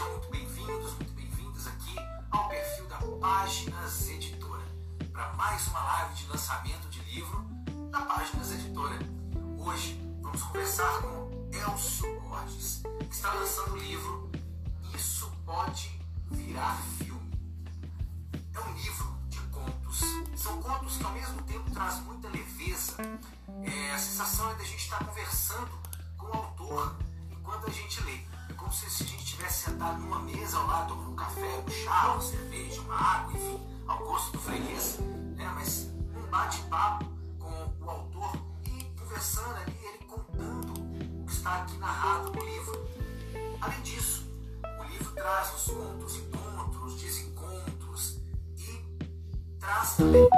Sejam muito bem-vindos, muito bem-vindas aqui ao perfil da Páginas Editora para mais uma live de lançamento de livro da Páginas Editora. Hoje vamos conversar com Elcio Borges, que está lançando o livro Isso Pode Virar Filme. É um livro de contos. São contos que ao mesmo tempo trazem muita leveza. É, a sensação é de a gente estar conversando com o autor enquanto a gente lê. Como se a gente estivesse sentado numa mesa ao lado, tomando um café, um chá, uma cerveja, uma água, enfim, ao gosto do freguês, né? mas um bate-papo com o autor e conversando ali, ele contando o que está aqui narrado no livro. Além disso, o livro traz os contos, encontros, desencontros e traz também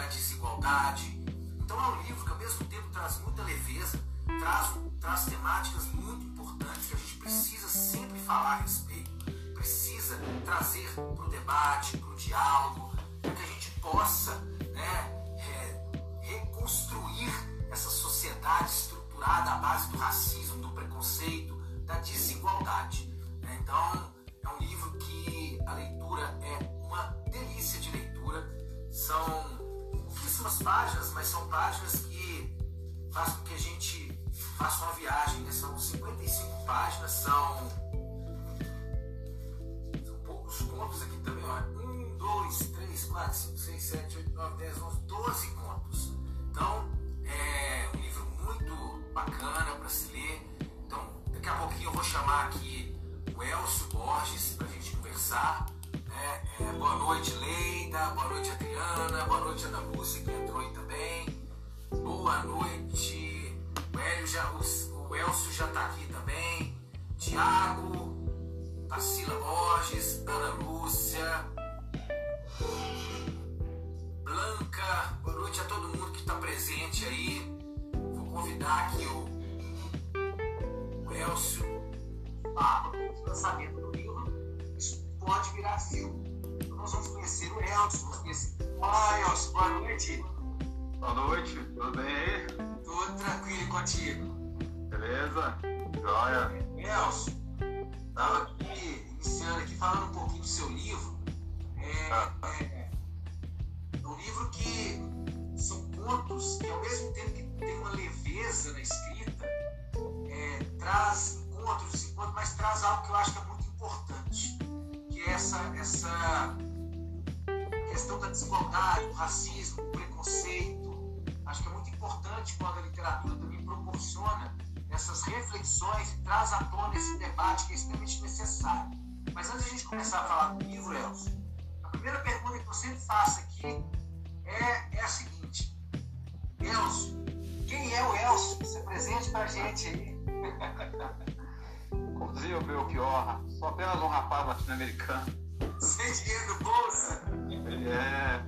da desigualdade. Então é um livro que ao mesmo tempo traz muita leveza, traz, traz temáticas muito importantes que a gente precisa sempre falar a respeito, precisa trazer para o debate, para o diálogo, para que a gente possa né, é, reconstruir essa sociedade estruturada à base do racismo, do preconceito, da desigualdade. né? Então é um livro que a leitura é uma delícia de leitura. São pouquíssimas páginas, mas são páginas que fazem com que a gente faça uma viagem. Né? São 55 páginas, são, são poucos contos aqui também. Olha. 1, 2, 3, 4, 5, 6, 7, 8, 9, 10, 11, 12 contos. Então, é um livro muito bacana para se ler. Então, daqui a pouquinho eu vou chamar aqui o Elcio Borges para a gente conversar. Boa noite, Leida. Boa noite, Adriana. Boa noite, Ana Lúcia, que entrou aí também. Boa noite. O, Hélio já, o, o Elcio já está aqui também. Tiago, Tarsila Borges, Ana Lúcia, Blanca. Boa noite a todo mundo que está presente aí. Vou convidar aqui o, o Elcio o lançamento do livro. Isso pode virar filme. Nós vamos conhecer o Elcio. Vamos conhecer... Olá, Elcio. Boa noite. Boa noite, tudo bem aí? Tudo tranquilo contigo. Beleza? Joia? Elcio, estava aqui iniciando aqui falando um pouquinho do seu livro. É, Ah. é, é um livro que são contos que ao mesmo tempo que tem uma leveza na escrita, é, traz encontros, encontros, mas traz algo que eu acho que é muito importante, que é essa, essa questão da desigualdade, do racismo, do preconceito. Acho que é muito importante quando a literatura também proporciona essas reflexões e traz à tona esse debate que é extremamente necessário. Mas antes de a gente começar a falar do livro, Elcio, a primeira pergunta que eu sempre faço aqui é, é a seguinte: Elcio, quem é o Elcio? Se presente pra gente aí. Como dizia o Belchior, sou apenas um rapaz latino-americano. Sem dinheiro no bolso. É...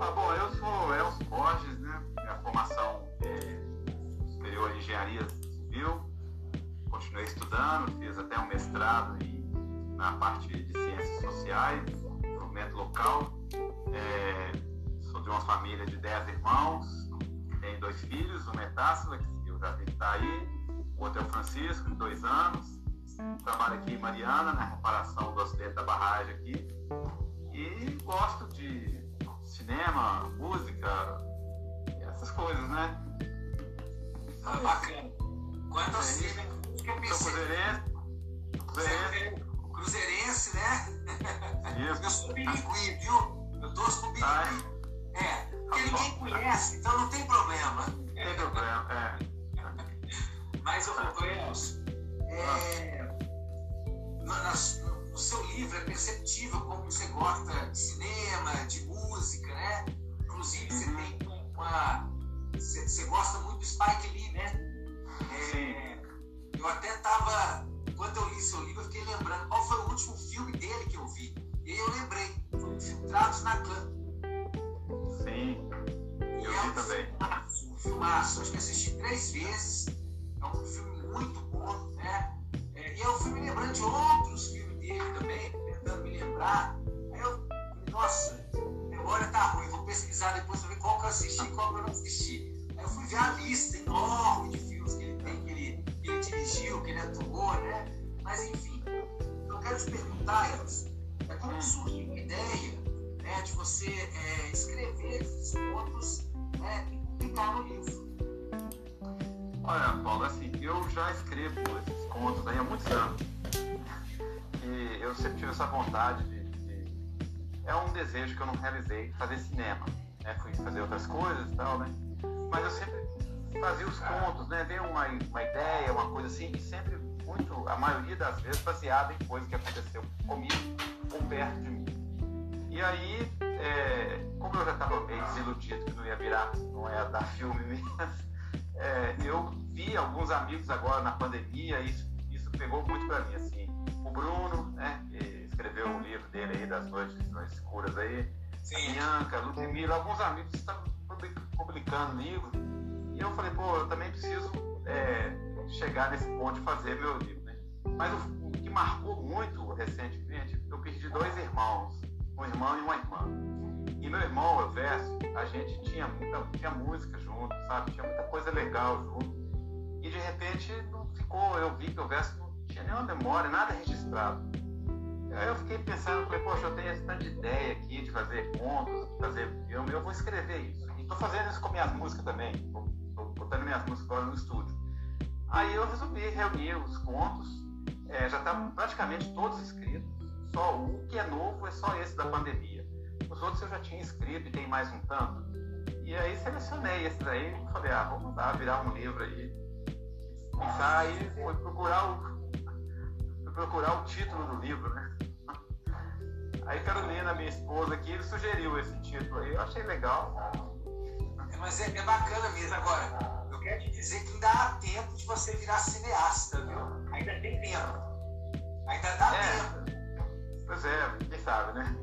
Ah, bom, eu sou Elcio Borges, né? Minha formação é superior em engenharia civil. Continuei estudando, fiz até um mestrado em, na parte de ciências sociais, desenvolvimento local. É, sou de uma família de 10 irmãos, tenho dois filhos, uma é que eu já vi que está aí, o outro é o Francisco, de dois anos. Trabalho aqui em Mariana, na reparação do acidente da barragem aqui. E gosto de cinema, música, essas coisas, né? Ah, bacana. Eu que eu Sou pensei, cruzeirense, cruzeirense, cruzeirense, né? Eu isso. sou bilíngue, viu? Eu torço pro Ah, bilíngue. É, porque ninguém conhece, então não tem problema. Não tem problema, é. Mas, ô, Elcio, é, no, na- seu livro é perceptível como você gosta de cinema, de música, né? Inclusive, você tem uma. Você, você gosta muito do Spike Lee, né? É, eu até tava. Quando eu li seu livro, eu fiquei lembrando qual foi o último filme dele que eu vi. E aí eu lembrei, foi Infiltrados na Clã. Sim, E eu é vi um também. filmaço, um filmaço. Acho que assisti três vezes. É um filme muito bom, né? É, e é um filme lembrando de outros filmes dele também, tentando me lembrar. Aí eu nossa, a memória tá ruim, vou pesquisar depois pra ver qual que eu assisti e qual que eu não assisti. lista enorme de filmes que ele tem, que ele, que ele dirigiu, que ele atuou, né? Mas enfim, eu quero te perguntar, Eros, é como surgiu a ideia né, de você é, escrever esses contos né, e publicar no livro? Olha, Paulo, assim, eu já escrevo esses contos aí há muitos anos. E eu sempre tive essa vontade de, de... É um desejo que eu não realizei, fazer cinema. Né? Fui fazer outras coisas e tal, né? Mas eu sempre fazia os contos, né? Veio uma, uma ideia, uma coisa assim, e sempre muito, a maioria das vezes, baseada em coisa que aconteceu comigo ou perto de mim. E aí, é, como eu já estava meio desiludido que não ia virar, não ia dar filme mesmo, é, eu vi alguns amigos agora na pandemia, e isso, isso pegou muito para mim, assim. O Bruno, né, que escreveu o livro dele aí, das noites, noites escuras aí, Sim. Bianca, Ludmilla, alguns amigos estão publicando livro, e eu falei, pô, eu também preciso é, chegar nesse ponto de fazer meu livro, né? Mas o, o que marcou muito recentemente, eu perdi dois irmãos, um irmão e uma irmã. E meu irmão, o Verso, a gente tinha muita tinha música junto, sabe? Tinha muita coisa legal junto. E de repente não ficou, eu vi que o Verso tinha nenhuma memória, nada registrado. Aí eu fiquei pensando, falei, poxa, eu tenho essa ideia aqui de fazer contos, de fazer filme, eu vou escrever isso. E tô fazendo isso com minhas músicas também, tô botando minhas músicas agora no estúdio. Aí eu resolvi reunir os contos, é, já tá praticamente todos escritos, só um que é novo é só esse da pandemia. Os outros eu já tinha escrito e tem mais um tanto. E aí selecionei esses aí falei, ah, vamos lá, virar um livro aí. Pensar aí, foi procurar o. Procurar o título do livro, né? Aí Carolina, minha esposa aqui, ele sugeriu esse título aí, eu achei legal. É, mas é, é bacana mesmo. Agora, eu quero te dizer que ainda há tempo de você virar cineasta, viu? Ainda tem tempo. Ainda dá é. tempo. Pois é, quem sabe, né?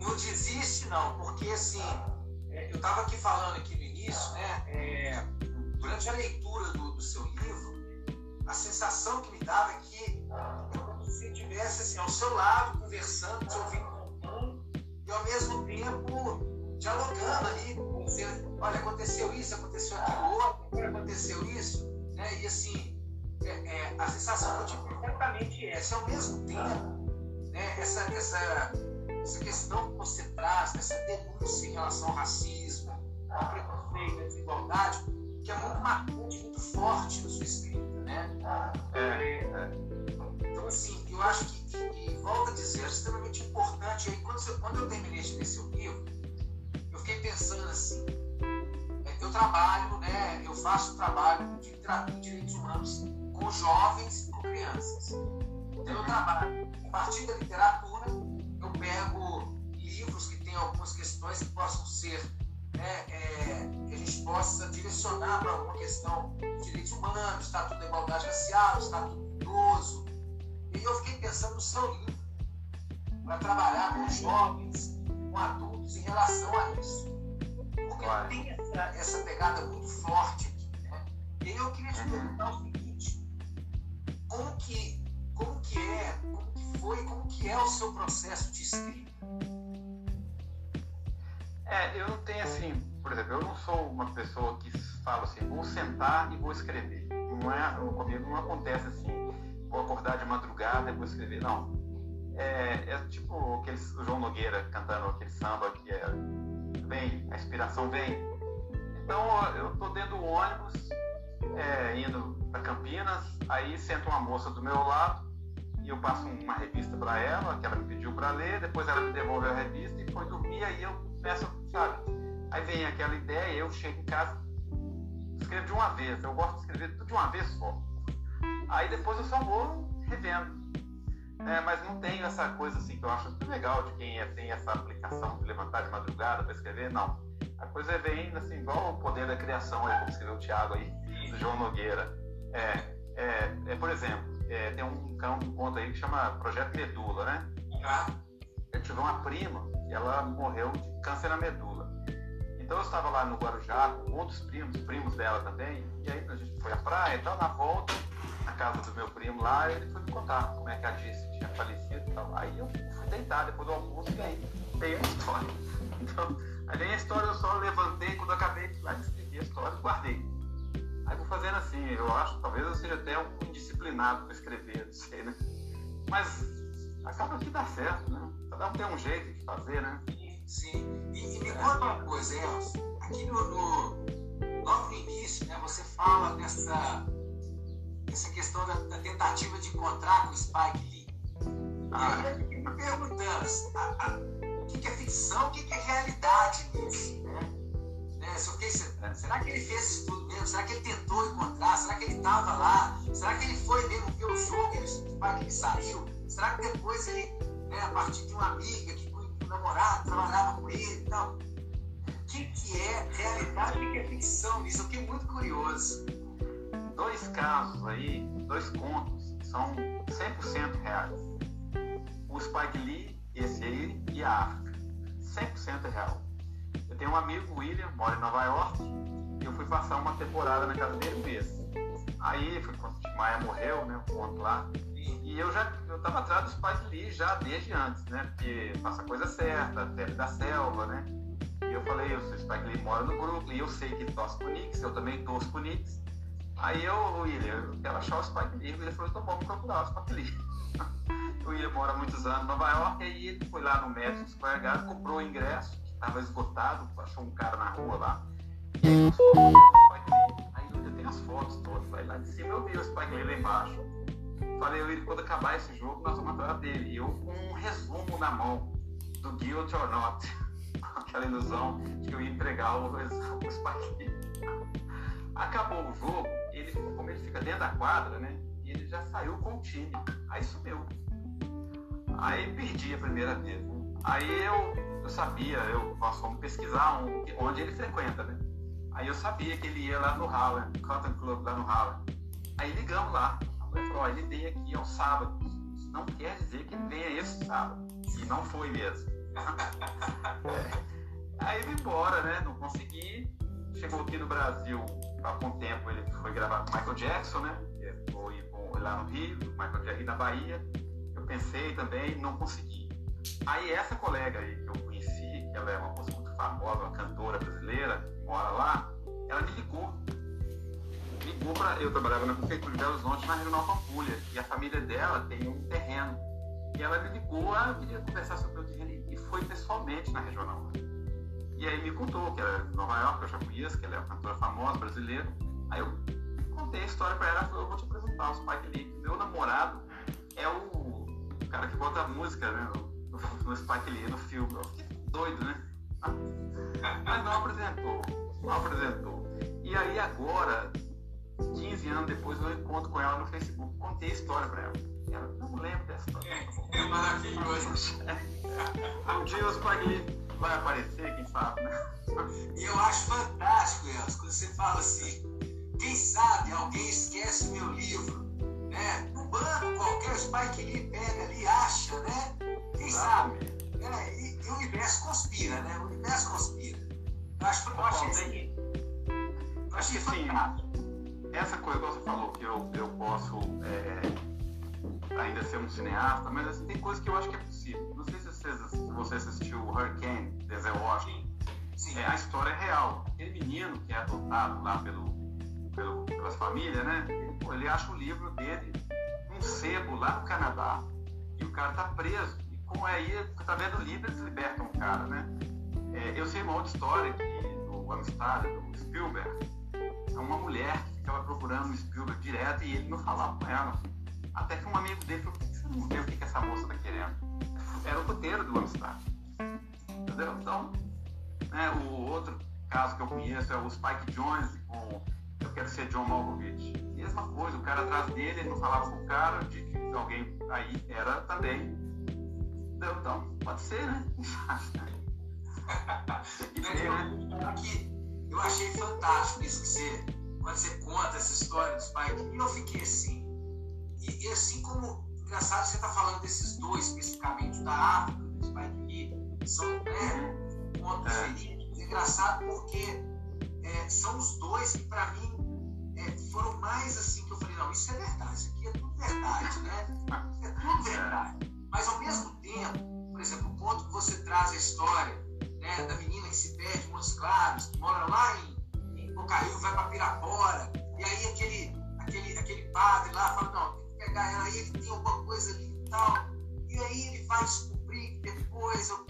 não desiste não, porque assim, é, eu estava aqui falando aqui no início, né? É, durante a leitura do, do, seu livro, a sensação que me dava é que se estivesse assim, ao seu lado, conversando, te ouvindo contando, e ao mesmo tempo dialogando ali, dizendo, olha, aconteceu isso, aconteceu aquilo outro, aconteceu isso, né? E assim, é, é, a sensação que eu tive exatamente essa. Ao mesmo tempo, né, essa, essa essa questão que você traz, essa denúncia em relação ao racismo, ao preconceito, à desigualdade, que é muito marcante, muito forte na sua escrita, né? É, é. Eu acho que, e, e volto a dizer, é extremamente importante. Aí, quando, você, quando eu terminei de ler seu livro, eu fiquei pensando assim, é, eu trabalho, né, eu faço trabalho de literatura direitos humanos com jovens e com crianças. Então, eu trabalho a partir da literatura eu pego livros que tem algumas questões que possam ser, né, é, que a gente possa direcionar para alguma questão de direitos humanos, estatuto da igualdade racial, estatuto do idoso. E eu fiquei pensando no seu livro, para trabalhar com jovens, com adultos em relação a isso. Porque claro. tem essa, essa pegada muito forte aqui. Né? E aí eu queria te perguntar o seguinte, como que, como que é, como foi e como que é o seu processo de escrita? É, eu não tenho assim, por exemplo, eu não sou uma pessoa que fala assim, vou sentar e vou escrever. Não é, comigo não acontece assim, vou acordar de madrugada e vou escrever, não. É, é tipo aqueles, o João Nogueira cantando aquele samba que é, vem, a inspiração vem. Então eu tô dentro do ônibus, é, indo para Campinas, aí senta uma moça do meu lado, e eu passo uma revista para ela, que ela me pediu para ler, depois ela me devolve a revista e foi dormir, aí eu começo, sabe? Aí vem aquela ideia, eu chego em casa, escrevo de uma vez, eu gosto de escrever tudo de uma vez só. Aí depois eu só vou revendo. É, mas não tenho essa coisa assim que eu acho muito legal de quem é, tem essa aplicação de levantar de madrugada para escrever, não. A coisa vem assim, igual o poder da criação aí, como escreveu o Thiago aí, do João Nogueira. É, é, é por exemplo, é, tem um, um conto aí que chama Projeto Medula, né? Ah. Eu tive uma prima e ela morreu de câncer na medula. Então eu estava lá no Guarujá com outros primos, primos dela também, e aí a gente foi à praia e tal, na volta, na casa do meu primo lá, ele foi me contar como é que a Dice tinha falecido e tal. Aí eu fui deitar depois do almoço e aí veio a história. Então, aí a história eu só levantei quando acabei de lá a história e guardei. fazendo assim. Eu acho, talvez eu seja até um indisciplinado para escrever, não sei, né? Mas acaba que dá certo, né? Cada um tem um jeito de fazer, né? Sim. E, e me conta uma coisa, Elcio. Aqui no, no, logo no início, né, você fala dessa, dessa questão da, da tentativa de encontrar com o Spike Lee. Ah. E eu fiquei me perguntando o que, que é ficção, o que, que é realidade nisso, né? né? será que ele fez isso tudo mesmo? Será que ele tentou encontrar? Será que ele estava lá? Será que ele foi mesmo ver o jogo e o Spike Lee saiu? Será que depois ele, né, a partir de uma amiga que o namorado trabalhava com ele e tal? O que, que é realidade e o que é ficção nisso? Eu fiquei muito curioso. Dois casos aí, dois contos, que são 100% reais. O Spike Lee, esse aí, e a África. 100% real. Eu tenho um amigo, William, mora em Nova York, e eu fui passar uma temporada na casa dele um mês. Aí, foi quando o Maia morreu, né, o ponto lá, e eu já eu tava atrás do Spike Lee já desde antes, né? Porque faça a coisa certa, Pele da Selva, né? E eu falei, o Spike Lee mora no Brooklyn, eu sei que ele torce pro Knicks, eu também torço pro Knicks. Aí eu, William, eu quero achar o Spike Lee. Ele falou, então vamos procurar o Spike Lee. o William mora muitos anos em Nova York, aí ele foi lá no Madison Square Garden, comprou o ingresso, que estava esgotado, achou um cara na rua lá. E aí, o Spike Lee. Aí eu tenho as fotos todas, aí lá de cima eu vi o Spike Lee lá embaixo. Falei, eu, quando acabar esse jogo, nós vamos atrás dele. E eu com um resumo na mão do Guilt or Not. Aquela ilusão de que eu ia entregar o, o Spike Acabou o jogo, ele, como ele fica dentro da quadra, né? Ele já saiu com o time. Aí sumiu. Aí perdi a primeira vez. Né? Aí eu, eu sabia, eu, nós fomos pesquisar um, onde ele frequenta, né? Aí eu sabia que ele ia lá no Harlem, Cotton Club lá no Harlem. Aí ligamos lá. Ele falou, ele vem aqui ao sábado. Isso não quer dizer que ele venha esse sábado. E não foi mesmo. é. Aí ele embora, né? Não consegui. Chegou aqui no Brasil, há algum tempo ele foi gravar com Michael Jackson, né? Foi, lá no Rio, Michael Jackson na Bahia. Eu pensei também, não consegui. Aí essa colega aí que eu conheci, que ela é uma moça muito famosa, uma cantora brasileira, que mora lá, ela me ligou ligou para. Eu trabalhava na Prefeitura de Belo Horizonte, na Regional Pampulha, e a família dela tem um terreno. E ela me ligou, ah, eu queria conversar sobre o terreno, e foi pessoalmente na Regional. E aí me contou que era de Nova York, que eu já conheço, que ela é uma cantora famosa brasileira. Aí eu contei a história para ela, ela falou, eu vou te apresentar o Spike Lee. Meu namorado é o cara que bota a música, né, no, no Spike Lee, no filme. Eu fiquei doido, né? Mas não apresentou, não apresentou. E aí agora, 15 anos depois eu encontro com ela no Facebook, contei a história pra ela. Ela não lembra dessa história. É, é maravilhoso. um dia o Spike vai aparecer, quem sabe, né? E eu acho fantástico, Elcio, quando você fala assim, quem sabe alguém esquece o meu livro, né? No banco qualquer, o Spike Lee pega ali, acha, né? Quem sabe? É, e, e, o universo conspira, né? O universo conspira. Eu acho, eu achei, eu achei fantástico essa coisa que você falou, que eu, eu posso é, ainda ser um cineasta, mas assim, tem coisas que eu acho que é possível. Não sei se você, se você assistiu Hurricane, Denzel Washington. Sim. É, a história é real. Aquele menino que é adotado lá pelo, pelo, pelas famílias, né? Ele, acha o livro dele num sebo lá no Canadá e o cara tá preso. E como é aí, através do livro, eles libertam o cara, né? É, eu sei uma outra história que do Amistad, do Spielberg, é uma mulher que ficava procurando o Spielberg direto e ele não falava com ela. Até que um amigo dele falou: por que você não vê o que, que essa moça está querendo? Era o roteiro do Amistad. Entendeu? Então, né, o outro caso que eu conheço é o Spike Jones com Eu Quero Ser John Malkovich. Mesma coisa, o cara atrás dele, ele não falava com o cara, de que alguém aí era também. Entendeu? Então, pode ser, né? né? Eu achei fantástico isso que você, quando você conta essa história do Spike. E eu fiquei assim. E, e assim como, engraçado, você está falando desses dois, especificamente da África, do Spike Lee, são né, pontos é. verídicos. É engraçado porque é, são os dois que, para mim, é, foram mais assim que eu falei: não, isso é verdade, isso aqui é tudo verdade, né? É tudo verdade. Mas ao mesmo tempo, por exemplo, o ponto que você traz a história né, da menina que se perde em Montes Claros, que mora lá em, em Bocaiúva, vai para Pirapora, e aí pegar aí ele tem alguma coisa ali e tal. E aí ele vai descobrir que depois, eu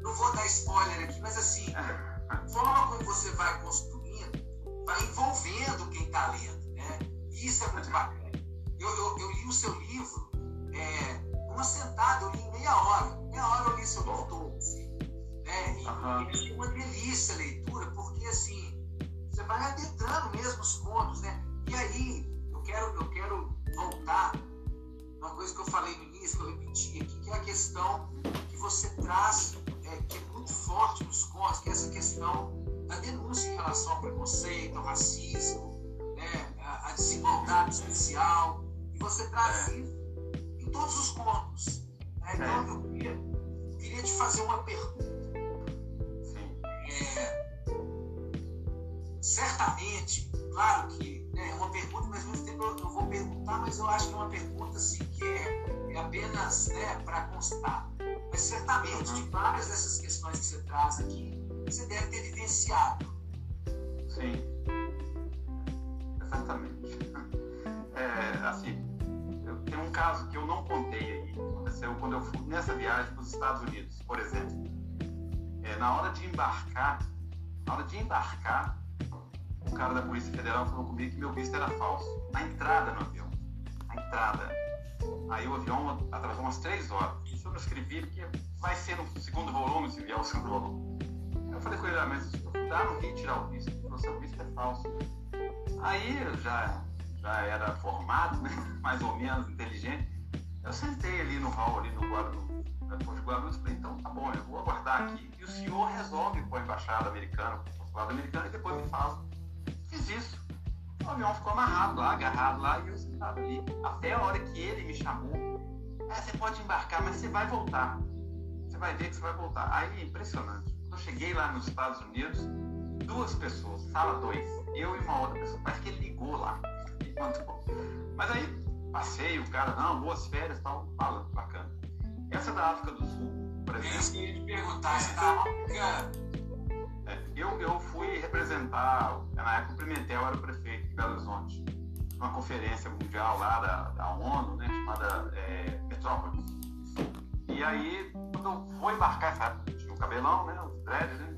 não vou dar spoiler aqui, mas assim, a forma como você vai construindo, vai envolvendo quem está lendo, né? E isso é muito bacana. Eu, eu, eu li o seu livro é, uma sentada, eu li em meia hora. Meia hora eu li seu livro todo, assim. Né? E, uhum. e é uma delícia a leitura, porque assim, você vai adentrando mesmo os contos, né? E aí, quero, eu quero voltar uma coisa que eu falei no início, que eu repeti aqui, que é a questão que você traz, é, que é muito forte nos contos, que é essa questão da denúncia em relação ao preconceito, ao racismo, né, a, a desigualdade social. E você traz é. isso em todos os contos. Né? Então, eu, queria, eu queria te fazer uma pergunta. É, certamente, claro que é uma pergunta, mas ao mesmo tempo eu, eu vou perguntar, mas eu acho que é uma pergunta assim, que é, é apenas né, para constar. Mas certamente, de várias dessas questões que você traz aqui, você deve ter vivenciado. Sim, exatamente. É, assim, eu tenho um caso que eu não contei aí, aconteceu quando eu fui nessa viagem para os Estados Unidos, por exemplo. É, na hora de embarcar, na hora de embarcar, o cara da Polícia Federal falou comigo que meu visto era falso. Na entrada no avião. Na entrada. Aí o avião atrasou umas três horas. Isso eu não escrevi porque vai ser no segundo volume se vier o segundo volume. Eu falei com ele, ah, mas dá no Rio tirar o visto. Ele falou, seu visto é falso. Aí eu já, já era formado, né? mais ou menos inteligente. Eu sentei ali no hall, ali no Guarulhos, de Guarulhos, falei, então tá bom, eu vou aguardar aqui. E o senhor resolve com a embaixada americana, com o consulado americano, e depois me fala Fiz isso. O avião ficou amarrado lá, agarrado lá, e eu sentado ali. Até a hora que ele me chamou. É, você pode embarcar, mas você vai voltar. Você vai ver que você vai voltar. Aí, impressionante. Quando eu cheguei lá nos Estados Unidos, duas pessoas, sala dois, eu e uma outra pessoa. Parece que ele ligou lá. Mas aí, passei, o cara, não, boas férias e tal, fala, bacana. Essa da África do Sul, por exemplo. Eu ia te perguntar, você eu, eu fui representar, na época o Pimentel era o prefeito de Belo Horizonte, numa conferência mundial lá da, da ONU, né, chamada é, Metrópolis. E aí, quando eu vou embarcar, sabe, tinha o cabelão, né, os dreads, né,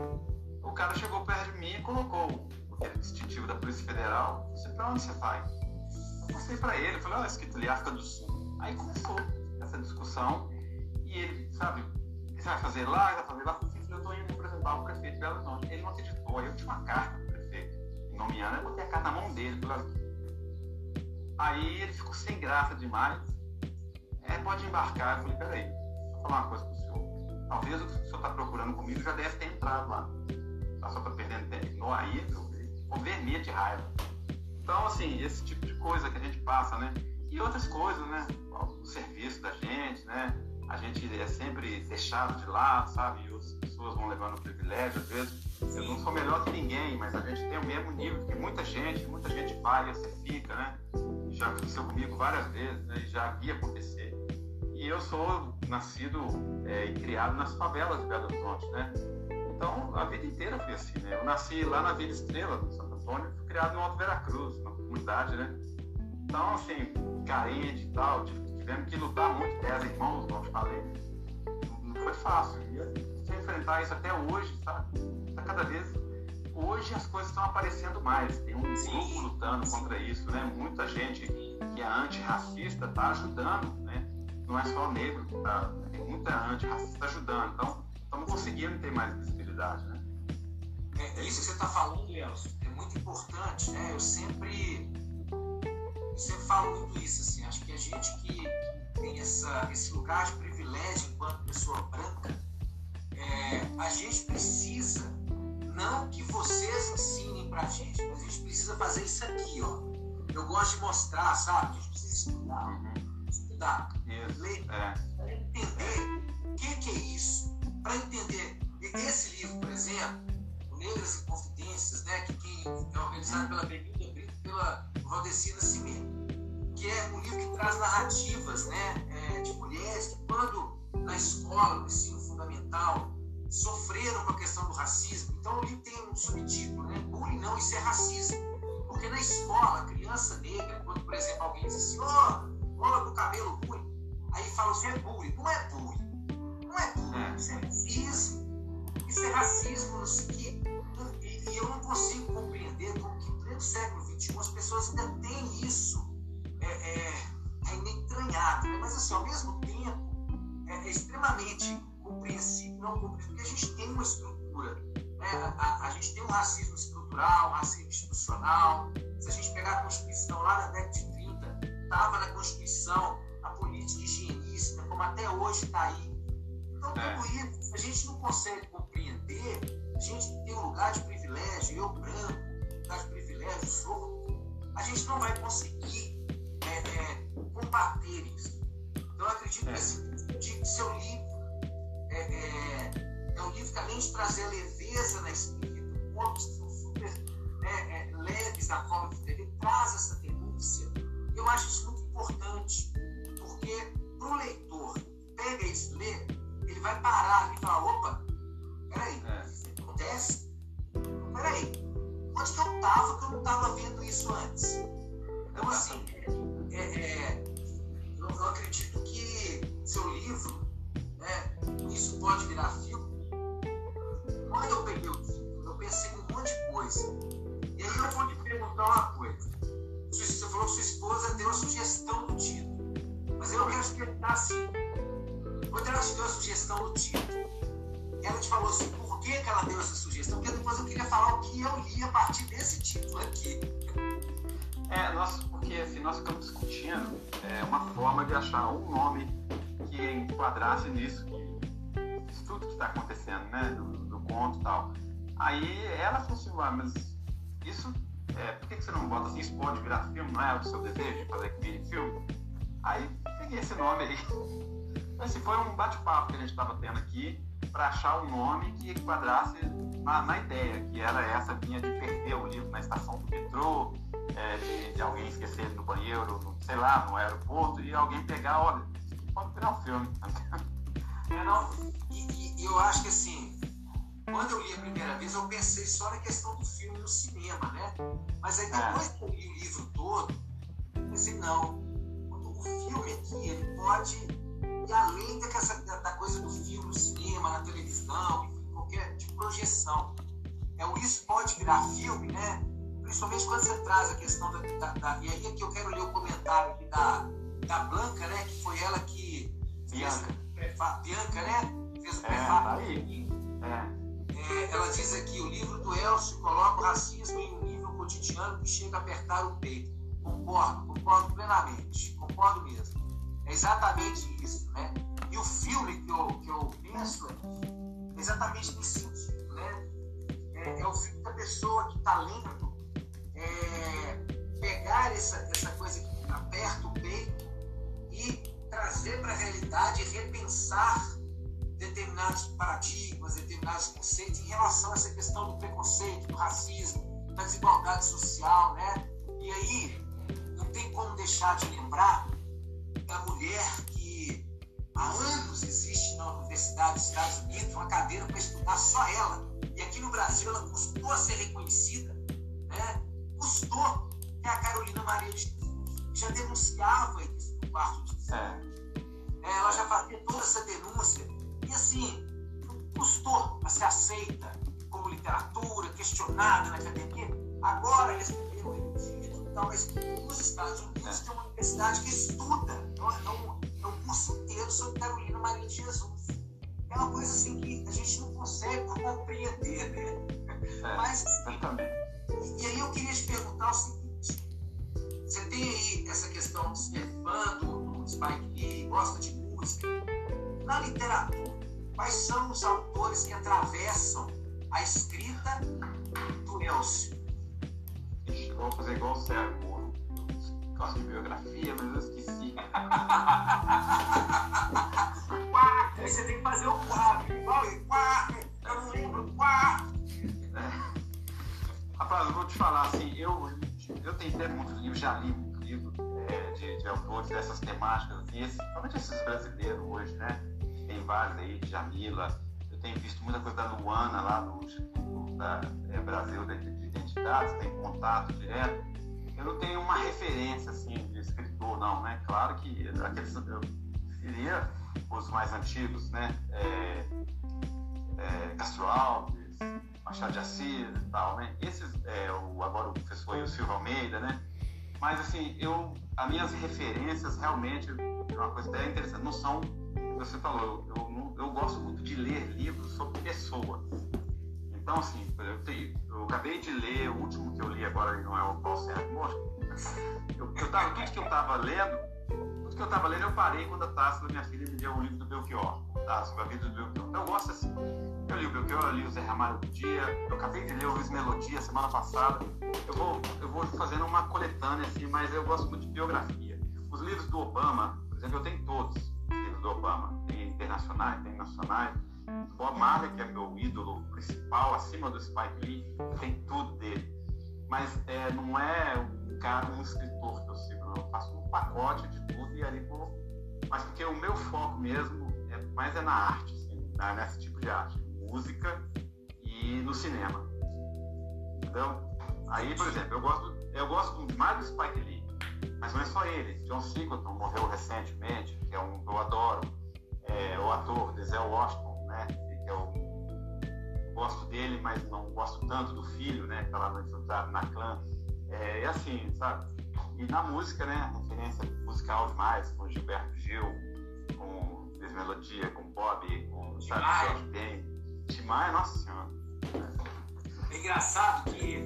o cara chegou perto de mim e colocou o distintivo da Polícia Federal. Eu disse, pra onde você vai? Eu mostrei pra ele, falei, olha, escrito ali África do Sul. Aí começou essa discussão e ele, sabe, você vai fazer lá, vai fazer lá, eu estou indo representar o prefeito de Belo Horizonte. Ele não acreditou. Aí eu tinha uma carta do prefeito, nomeando, eu botei a carta na mão dele. Aí ele ficou sem graça demais. É, pode embarcar. Eu falei, peraí, vou falar uma coisa para o senhor. Talvez o que o senhor está procurando comigo já deve ter entrado lá. Tá só para perdendo tempo. No aí, eu vou vermelho de raiva. Então, assim, esse tipo de coisa que a gente passa, né? E outras coisas, né? O serviço da gente, né? A gente é sempre deixado de lado, sabe? E as pessoas vão levando privilégio, às vezes. Eu não sou melhor que ninguém, mas a gente tem o mesmo nível que muita gente, muita gente vai e você fica, né? Já aconteceu comigo várias vezes, né? Já havia acontecer. E eu sou nascido é, e criado nas favelas de Belo Horizonte, né? Então, a vida inteira foi assim, né? Eu nasci lá na Vila Estrela, no Santo Antônio, fui criado no Alto Veracruz, na comunidade, né? Então, assim, carente e tal, tipo, tivemos que lutar muito, dez irmãos, como eu falei. Não foi fácil. E você enfrentar isso até hoje, sabe? Tá cada vez. Hoje as coisas estão aparecendo mais. Tem um grupo lutando contra isso, né? Muita gente que é antirracista está ajudando, né? Não é só negro que tá. Tem muita antirracista ajudando. Então, estamos conseguindo ter mais visibilidade, né? É, isso que você está falando, Léo, é muito importante, né? Eu sempre sempre falo muito isso, assim, acho que a gente que, tem essa, esse lugar de privilégio enquanto pessoa branca, é, a gente precisa, não que vocês ensinem pra gente, mas a gente precisa fazer isso aqui, ó. Eu gosto de mostrar, sabe? A gente precisa estudar, uhum. estudar, ler, é. entender o que, que é isso, para entender. Esse livro, por exemplo, Negras e Confidências, né, que quem é organizado pela Brito, pela Valdeci Nascimento, que é um livro que traz narrativas né, é, de mulheres que, quando na escola, no ensino fundamental, sofreram com a questão do racismo. Então, o livro tem um subtítulo, né? Bullying não, isso é racismo. Porque na escola, a criança negra, quando, por exemplo, alguém diz assim, ó, oh, pessoa do cabelo ruim. Aí fala, você é bullying. Não é bullying. Não é bullying. É. Isso é racismo. Isso é racismo que e eu não consigo compreender como que, pleno século XXI, as pessoas ainda têm isso é, é, ainda entranhado. Né? Mas, assim, ao mesmo tempo, é, é extremamente compreensível, não compreensível, porque a gente tem uma estrutura. Né? A, a, a, gente tem um racismo estrutural, um racismo institucional. Se a gente pegar a Constituição lá da década de 30, estava na Constituição a política higienista, como até hoje está aí. Então, é. tudo isso, se a gente não consegue compreender, a gente tem um lugar de privilégio, eu branco, lugar de privilégio, sou, a gente não vai conseguir é, é, combater isso. Então, eu acredito é. que esse seu livro é, é, é, um livro que, além de trazer leveza na escrita, pontos que são super né, é, leves na forma de escrever, traz essa denúncia. Eu acho isso muito importante, porque para o leitor pega isso, lê, ele vai parar e falar: opa, peraí, é. isso acontece? Peraí, onde que eu estava que eu não estava vendo isso antes? Então, assim, é, é, eu, eu acredito que seu livro, né, isso pode virar filme. Quando eu peguei o título, eu pensei em um monte de coisa. E aí eu vou te perguntar uma coisa. Você falou que sua esposa deu a sugestão do título. Mas eu quero explicar assim. Quando ela te deu a sugestão do título, ela te falou assim, que, que ela deu essa sugestão? Porque depois eu queria falar o que eu li a partir desse título aqui. É, nós, porque assim, nós ficamos discutindo é, uma forma de achar um nome que enquadrasse nisso, que, isso tudo que está acontecendo, né? Do, do, conto e tal. Aí ela falou assim, ah, mas isso, é, por que, que você não bota assim, isso pode virar filme, não é o seu desejo de fazer aquele filme? Aí peguei esse nome aí. Esse foi um bate-papo que a gente estava tendo aqui para achar um nome que enquadrasse na, na, ideia, que era essa minha de perder o livro na estação do metrô, é, de, de, alguém esquecer no banheiro, no, sei lá, no aeroporto, e alguém pegar, olha, pode virar um filme. É, não, e, e, eu acho que assim, quando eu li a primeira vez, eu pensei só na questão do filme no cinema, né? Mas aí depois é. que eu li o livro todo, eu pensei, não, o filme aqui, ele pode e além dessa, da coisa do filme, no cinema, na televisão, qualquer tipo de projeção. É, isso pode virar filme, né? Principalmente quando você traz a questão da, da, da. e aí é que eu quero ler o comentário aqui da, da Blanca, né? Que foi ela que Bianca. fez Bianca, né? Fez o é, prefácio. É. É, ela diz aqui, o livro do Elcio coloca o racismo em um nível cotidiano que chega a apertar o peito. Concordo, concordo plenamente, concordo mesmo. Exatamente isso, né? E o filme que eu, que eu penso é exatamente nesse sentido, né? É, é o filme da pessoa que está lendo é, pegar essa, essa coisa que aperta o peito e trazer para a realidade repensar determinados paradigmas, determinados conceitos em relação a essa questão do preconceito, do racismo, da desigualdade social, né? E aí, não tem como deixar de lembrar da mulher que há anos existe na Universidade dos Estados Unidos, uma cadeira para estudar só ela. E aqui no Brasil ela custou a ser reconhecida, né? custou, é a Carolina Maria de Jesus, já denunciava isso no quarto de é. é. Ela já fazia toda essa denúncia. E assim, custou a ser aceita como literatura, questionada na academia. Agora recebeu o título, mas nos Estados Unidos tem uma universidade que estuda, é um, é um curso inteiro sobre Carolina Maria de Jesus. É uma coisa assim que a gente não consegue compreender, né? É, Mas, e, e aí eu queria te perguntar o seguinte: você tem aí essa questão de ser fã do, do Spike Lee, gosta de música. Na literatura, quais são os autores que atravessam a escrita do Elcio? Vou fazer igual o Sérgio gosto de biografia, mas eu esqueci. Aí você tem que fazer o quadro, igual eu não lembro. É. Rapaz, eu vou te falar assim, eu, eu tenho até muitos livros, já li muito livro é, de, de, autores dessas temáticas, esses, principalmente esses brasileiros hoje, né? Tem vários aí, Jamila, tenho visto muita coisa da Luana lá Instituto da, é, Brasil de Identidades, tem contato direto eu não tenho uma referência assim, de escritor, não, né? Claro que aqueles, eu diria os mais antigos, né? É, é, Castro Alves, Machado de Assis e tal, né? Esses, é, o, agora o professor o Silvio Almeida, né? Mas assim, eu, as minhas referências realmente, uma coisa até interessante, não são, você falou, eu, eu, eu gosto muito de ler livros sobre pessoas. Então, assim, eu, eu acabei de ler, o último que eu li agora não é o Paulo Sérgio. Eu, eu tava, tudo que eu estava lendo, tudo que eu estava lendo, eu parei quando a da minha filha me deu o livro do Belchior, tá? Sobre a vida do Belchior. Então, eu gosto assim. Eu li o Belchior, eu li o Zé Ramalho do dia, eu acabei de ler o Luiz Melodia semana passada. Eu vou, eu vou fazendo uma coletânea, assim, mas eu gosto muito de biografia. Os livros do Obama, por exemplo, eu tenho todos os livros do Obama. Tem internacionais, tem nacionais Bob Marley, que é meu ídolo principal, acima do Spike Lee, tem tudo dele. Mas é, não é um cara, um escritor que eu sigo. Eu faço um pacote de tudo e ali vou. Mas porque o meu foco mesmo é mais é na arte, assim, nesse tipo de arte. Música e no cinema. Entendeu? Aí, por exemplo, eu gosto, eu gosto mais do Spike Lee, mas não é só ele. John Singleton morreu recentemente, que é um eu adoro. É, o ator Denzel Washington né? Eu gosto dele, mas não gosto tanto do filho, né? Que tá lá no na clã. É, assim, sabe? E na música, né? Referência musical demais, com Gilberto Gil, com Desmelodia, com Bob, com sabe, Jorge Ben. Timaya, nossa senhora. É engraçado que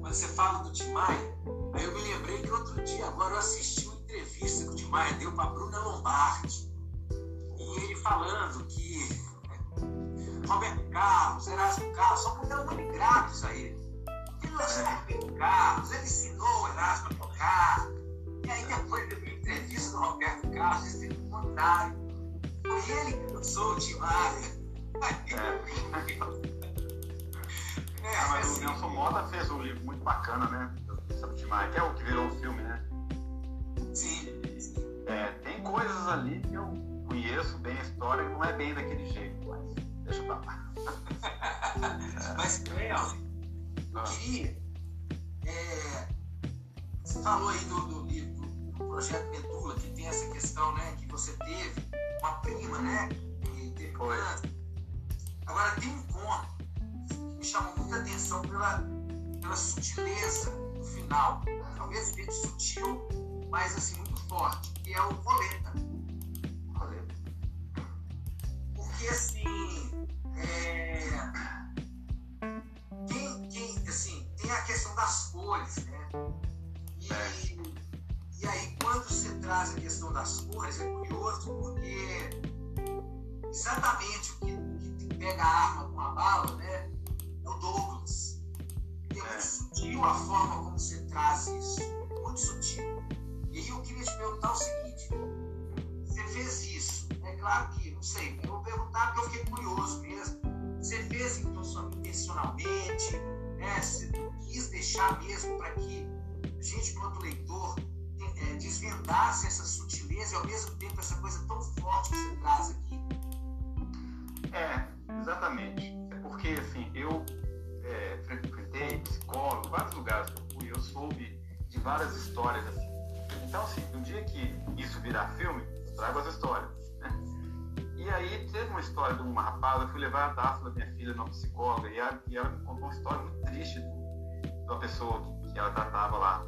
quando você fala do Timaya, aí eu me lembrei que outro dia agora eu assisti uma entrevista que o Timaya deu para Bruna Lombardi. E ele falando que Roberto Carlos, Erasmo Carlos, só porque eram nome gratos a ele. Ele é Roberto Carlos, ele ensinou o Erasmo a tocar. E aí depois de uma entrevista do Roberto Carlos, disse o contrário. Foi ele que lançou o Timário. É, mas assim, o Nelson Mota fez um livro muito bacana, né? Sobre o Timário, que é o que virou o filme, né? Sim. É, tem coisas ali que eu conheço bem a história que não é bem daquele jeito, mas deixa pra lá. Mas, eu queria. É, você falou aí do, do, do, do projeto Medula, que tem essa questão, né? Que você teve uma prima, né? Que teve câncer. Agora, tem um conto que me chamou muita atenção pela, pela sutileza no final. Ao mesmo tempo sutil, mas assim, muito forte, que é o Roleta. Assim é, quem, quem, assim, tem a questão das cores, né? E, é. e aí, quando você traz a questão das cores, é curioso porque exatamente o que, que pega a arma com a bala, né? É o Douglas. É muito é. sutil a forma como você traz isso. Muito sutil. E aí eu queria te perguntar o seguinte: você fez isso, é claro que, não sei, eu vou perguntar porque eu fiquei curioso mesmo. Você fez intencionalmente, né? Você quis deixar mesmo para que a gente, quanto leitor, é, desvendasse essa sutileza e ao mesmo tempo essa coisa tão forte que você traz aqui? É, exatamente. É porque, assim, eu é, frequentei psicólogo, vários lugares que eu fui, eu soube de várias histórias assim. Então, assim, um dia que isso virar filme, eu trago as histórias. E aí teve uma história de uma rapaz, eu fui levar a da minha filha numa psicóloga e ela, e ela me contou uma história muito triste de uma pessoa que, que ela tratava lá.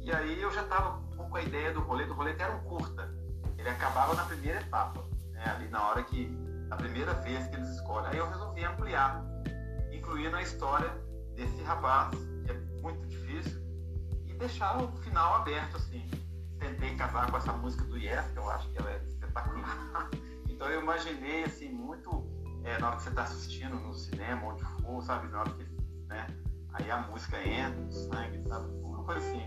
E aí eu já estava um com a ideia do rolê, do rolê que era um curta. Ele acabava na primeira etapa, né, ali na hora que, a primeira vez que eles escolhem. Aí eu resolvi ampliar, incluindo a história desse rapaz, que é muito difícil, e deixar o final aberto, assim. Tentei casar com essa música do Yes, que eu acho que ela é espetacular. Então eu imaginei assim muito é, na hora que você está assistindo no cinema, onde for, sabe, na hora que né, aí a música entra, o sangue, sabe, uma coisa assim,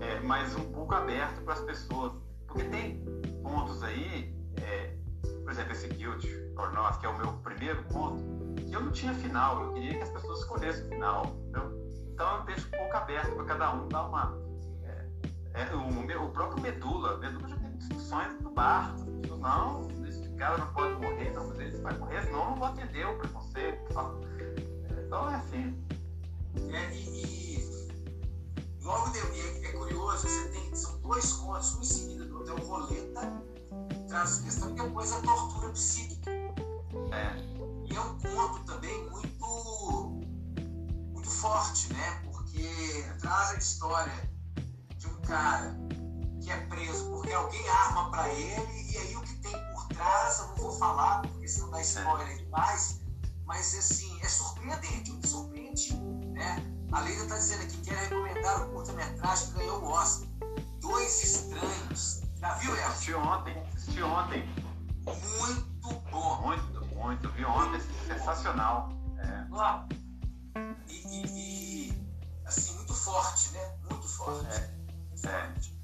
é, mas um pouco aberto para as pessoas, porque tem pontos aí, é, por exemplo, esse Guilt or Not, que é o meu primeiro ponto, que eu não tinha final, eu queria que as pessoas escolhessem o final, entendeu? Então eu deixo um pouco aberto para cada um dar uma é, é, o, o, próprio Medula, Medula já tem discussões no bar, não, cara não pode morrer, não, mas ele vai morrer, senão eu não vou atender o preconceito. Então é assim. É, e, e logo de, é, é curioso, você contos, um em seguida do outro. É o Roleta, traz a questão, e depois a tortura psíquica. É. E é um conto também muito, muito forte, né? Porque traz a história de um cara que é preso porque alguém arma para ele, e aí o que tem eu não vou falar, porque senão dá spoiler demais, mas assim, é surpreendente, me surpreende, né? A Leila está dizendo aqui que quer recomendar o curta-metragem que ganhou o Oscar. Dois Estranhos. Já viu, Elcio? Assisti ontem, assisti ontem. Muito bom. Muito, muito. Vi ontem, sensacional. É. E, e, e, assim, muito forte, né? Muito forte. É. é.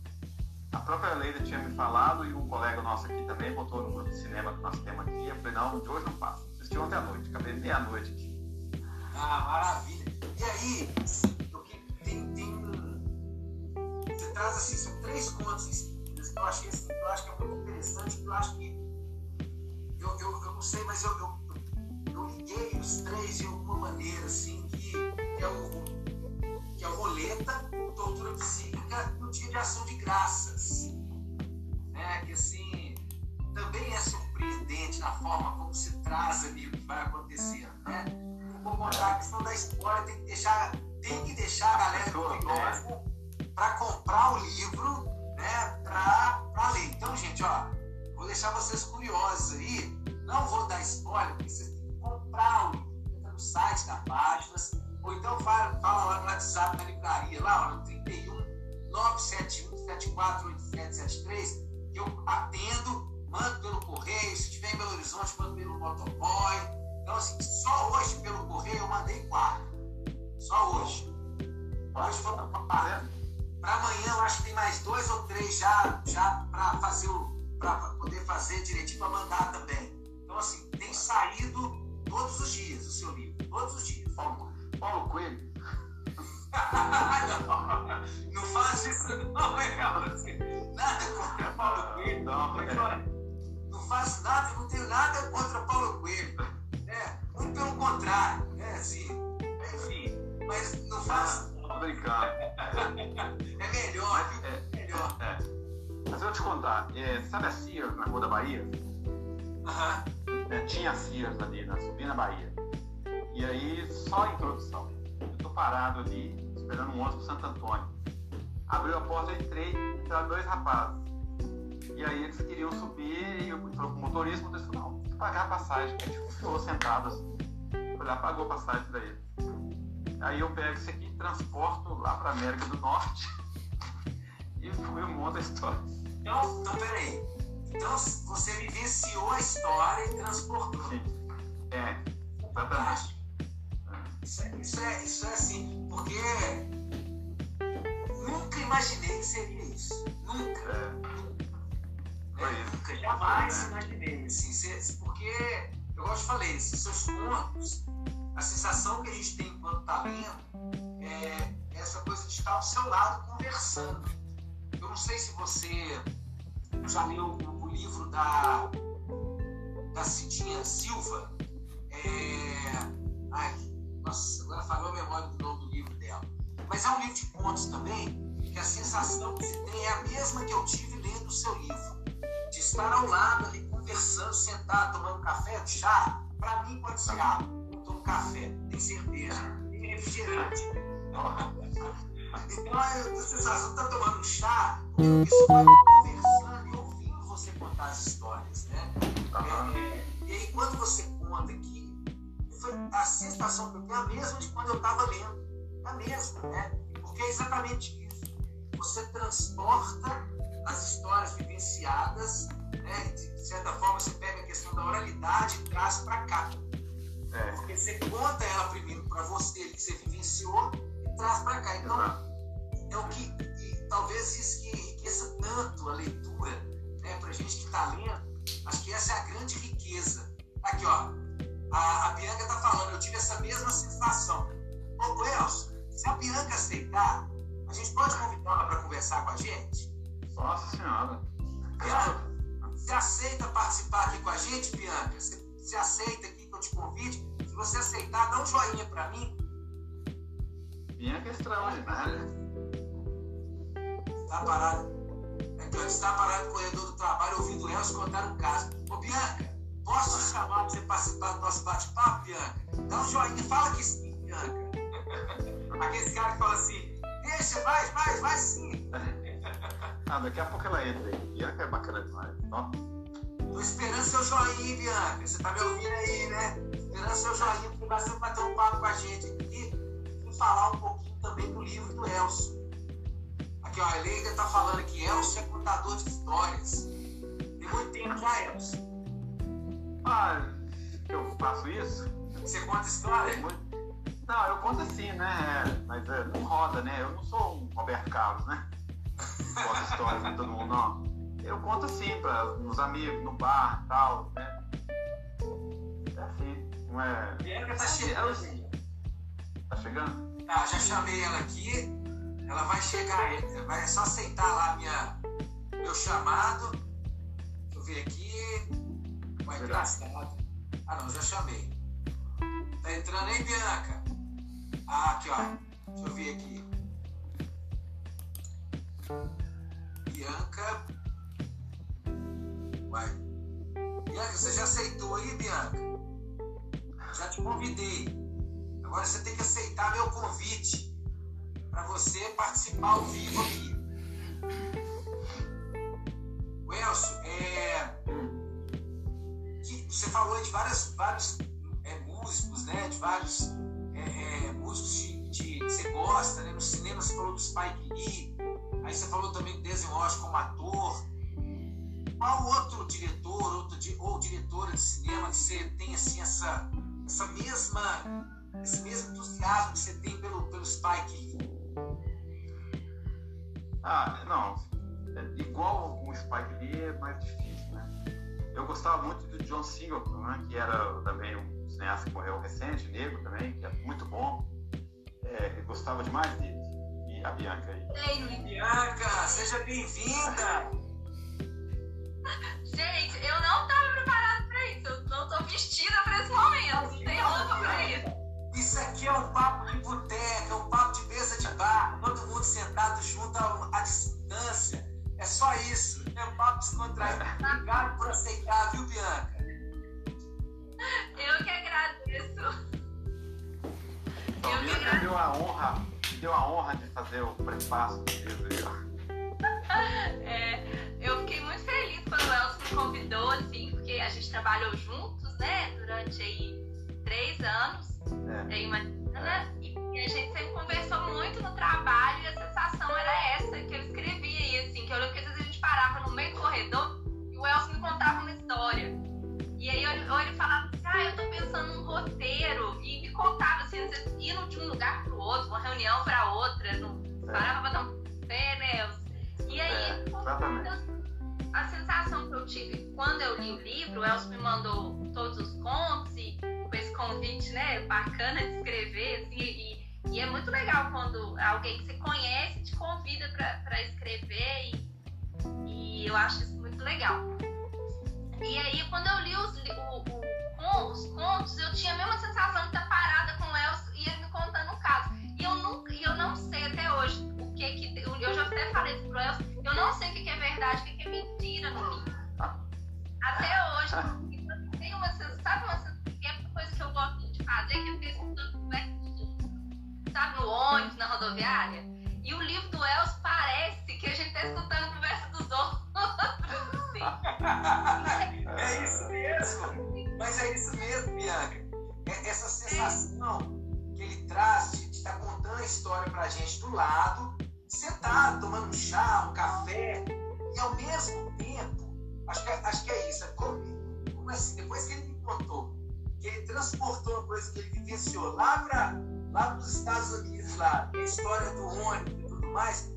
A própria Leila tinha me falado e um colega nosso aqui também botou no grupo de cinema que nós temos aqui. Eu falei, não, de hoje não passa. Assisti ontem à noite, acabei meia-noite aqui. Ah, maravilha. E aí, tem, tem você traz assim, são três contos que eu achei assim, eu acho que é muito interessante, eu acho que eu, eu, eu não sei, mas eu, eu, eu liguei os três de alguma maneira, assim, que, que é o que é o Roleta, Tortura Psíquica e o Dia de Ação de Graças. Né? Que assim, também é surpreendente na forma como se traz ali o que vai acontecendo, né? Vou contar a questão da história, tem que deixar, tem que deixar a galera curiosa para comprar o livro, né? Para ler. Então, gente, ó, vou deixar vocês curiosos aí. Não vou dar spoiler, porque vocês têm que comprar o livro. Entra no site da Páginas, ou então fala, fala lá no WhatsApp da livraria, lá, ó, no 31 971 748773, que eu atendo, mando pelo correio. Se tiver em Belo Horizonte, mando pelo motoboy. Então, assim, só hoje pelo correio eu mandei quatro. Só hoje. Hoje foi para Para amanhã eu acho que tem mais dois ou três já, já para fazer o. para poder fazer direitinho para mandar também. Então, assim, tem saído todos os dias o seu livro. Todos os dias. Paulo, Paulo Coelho. não, não faz isso não, é Nada contra Paulo Coelho. Não, não faço nada, não tenho nada contra Paulo Coelho. Muito pelo contrário, né? Assim, enfim, mas não faz. Tô brincando. É melhor, viu? É, melhor. É. Mas eu vou te contar, é, sabe a Sears na Rua da Bahia? Aham. É, tinha a Sears ali, na Subina Bahia. E aí, só a introdução. Eu tô parado ali, esperando um ônibus pro Santo Antônio. Abriu a porta, eu entrei, entraram dois rapazes. E aí eles queriam subir e eu falei com o motorista, o motorista falou, não, pagar a passagem. A gente ficou sentado assim. Foi lá, pagou a passagem ele. Aí eu pego isso aqui, transporto lá pra América do Norte e fui um monte a história. Então, então peraí. Então você vivenciou a história e transportou. Sim. É, exatamente. Isso é, isso, é, isso é assim, porque nunca imaginei que seria isso. Nunca. É. Nunca, jamais imaginei. Assim, porque, eu gosto de falar, esses seus contos, a sensação que a gente tem enquanto está lendo é essa coisa de estar ao seu lado conversando. Eu não sei se você já leu o, o livro da, da Cidinha Silva. É... Ai, nossa, agora falou a memória do nome do livro dela. Mas é um livro de contos também, que a sensação que se tem é a mesma que eu tive lendo o seu livro de estar ao lado ali, conversando, sentado, tomando café, chá, para mim pode ser água. Eu tomo café, tem cerveja, tem refrigerante. Então a sensação de estar tomando chá, isso vai conversando e ouvindo você contar as histórias, né? É, e aí quando você conta a sensação que eu tenho é a mesma de quando eu estava lendo. É a mesma, né? Porque é exatamente isso. Você transporta as histórias vivenciadas, né? de certa forma você pega a questão da oralidade e traz para cá. É. Porque você conta ela primeiro para você, que você vivenciou, e traz para cá. Então, é o que, e, talvez isso que enriqueça tanto a leitura, né? para gente que está lendo, acho que essa é a grande riqueza. Aqui, ó, a, a Bianca está falando, eu tive essa mesma sensação. Ô, Elcio, se a Bianca aceitar, a gente pode convidá-la para conversar com a gente? Nossa Senhora. Bianca, você aceita participar aqui com a gente, Bianca? Você, você aceita aqui que eu te convide? Se você aceitar, dá um joinha para mim. Bianca é extraordinária. Tá parado. É Eu estava parado no corredor do trabalho ouvindo o Elcio contar um caso. Ô, Bianca, posso te chamar para você participar do nosso bate-papo, Bianca? Dá um joinha, fala que sim, Bianca. Aquele cara que fala assim, deixa, vai, vai, vai sim. Ah, daqui a pouco ela entra aí. Bianca é bacana demais. Ó. Tô esperando seu joinha, Bianca. Você tá me ouvindo aí, né? Esperando seu joinha, porque vai sempre bater um papo com a gente aqui e falar um pouquinho também do livro do Elcio. Aqui, ó, a Eleida tá falando que Elcio é contador de histórias. Tem muito tempo já, Elcio. Ah, eu faço isso? Você conta história? Muito- Não, eu conto assim, né? Mas é, não roda, né? Eu não sou um Roberto Carlos, né? Conto histórias com todo mundo, não. Eu conto assim, para os amigos, no bar e tal, né? É assim, não é. Tá É chegando. assim. Tá chegando? Tá, já chamei ela aqui. Ela vai chegar, é, vai é só aceitar lá minha, meu chamado. Deixa eu ver aqui. Vai engraçado. Ah não, já chamei. Tá entrando aí, Bianca? Ah, aqui ó. Deixa eu ver aqui. Bianca. Vai. Bianca, você já aceitou aí, Bianca? Já te convidei. Agora você tem que aceitar meu convite para você participar ao vivo aqui. Elcio, é, você falou de várias, vários é, músicos, né? De vários é, é, músicos de, de- que você gosta, né? No cinema você falou do Spike Lee, aí você falou também do Denzel Washington como ator. Qual outro diretor outro ou diretora de cinema que você tem assim essa, essa mesma esse mesmo entusiasmo que você tem pelo, pelo Spike Lee? Ah, não. É igual o Spike Lee é mais difícil, né? Eu gostava muito do John Singleton, né? Que era também um cineasta que morreu recente, negro também, que é muito bom. É, eu gostava demais dele. E a Bianca aí. Bianca, seja bem-vinda! Gente, eu não tava preparada pra isso. Eu não tô tomando um chá, um café, e ao mesmo tempo, acho que, é- acho que é isso. É como, assim, depois que ele me contou, que ele transportou uma coisa que ele vivenciou lá para lá nos Estados Unidos, lá, a história do ônibus e tudo mais,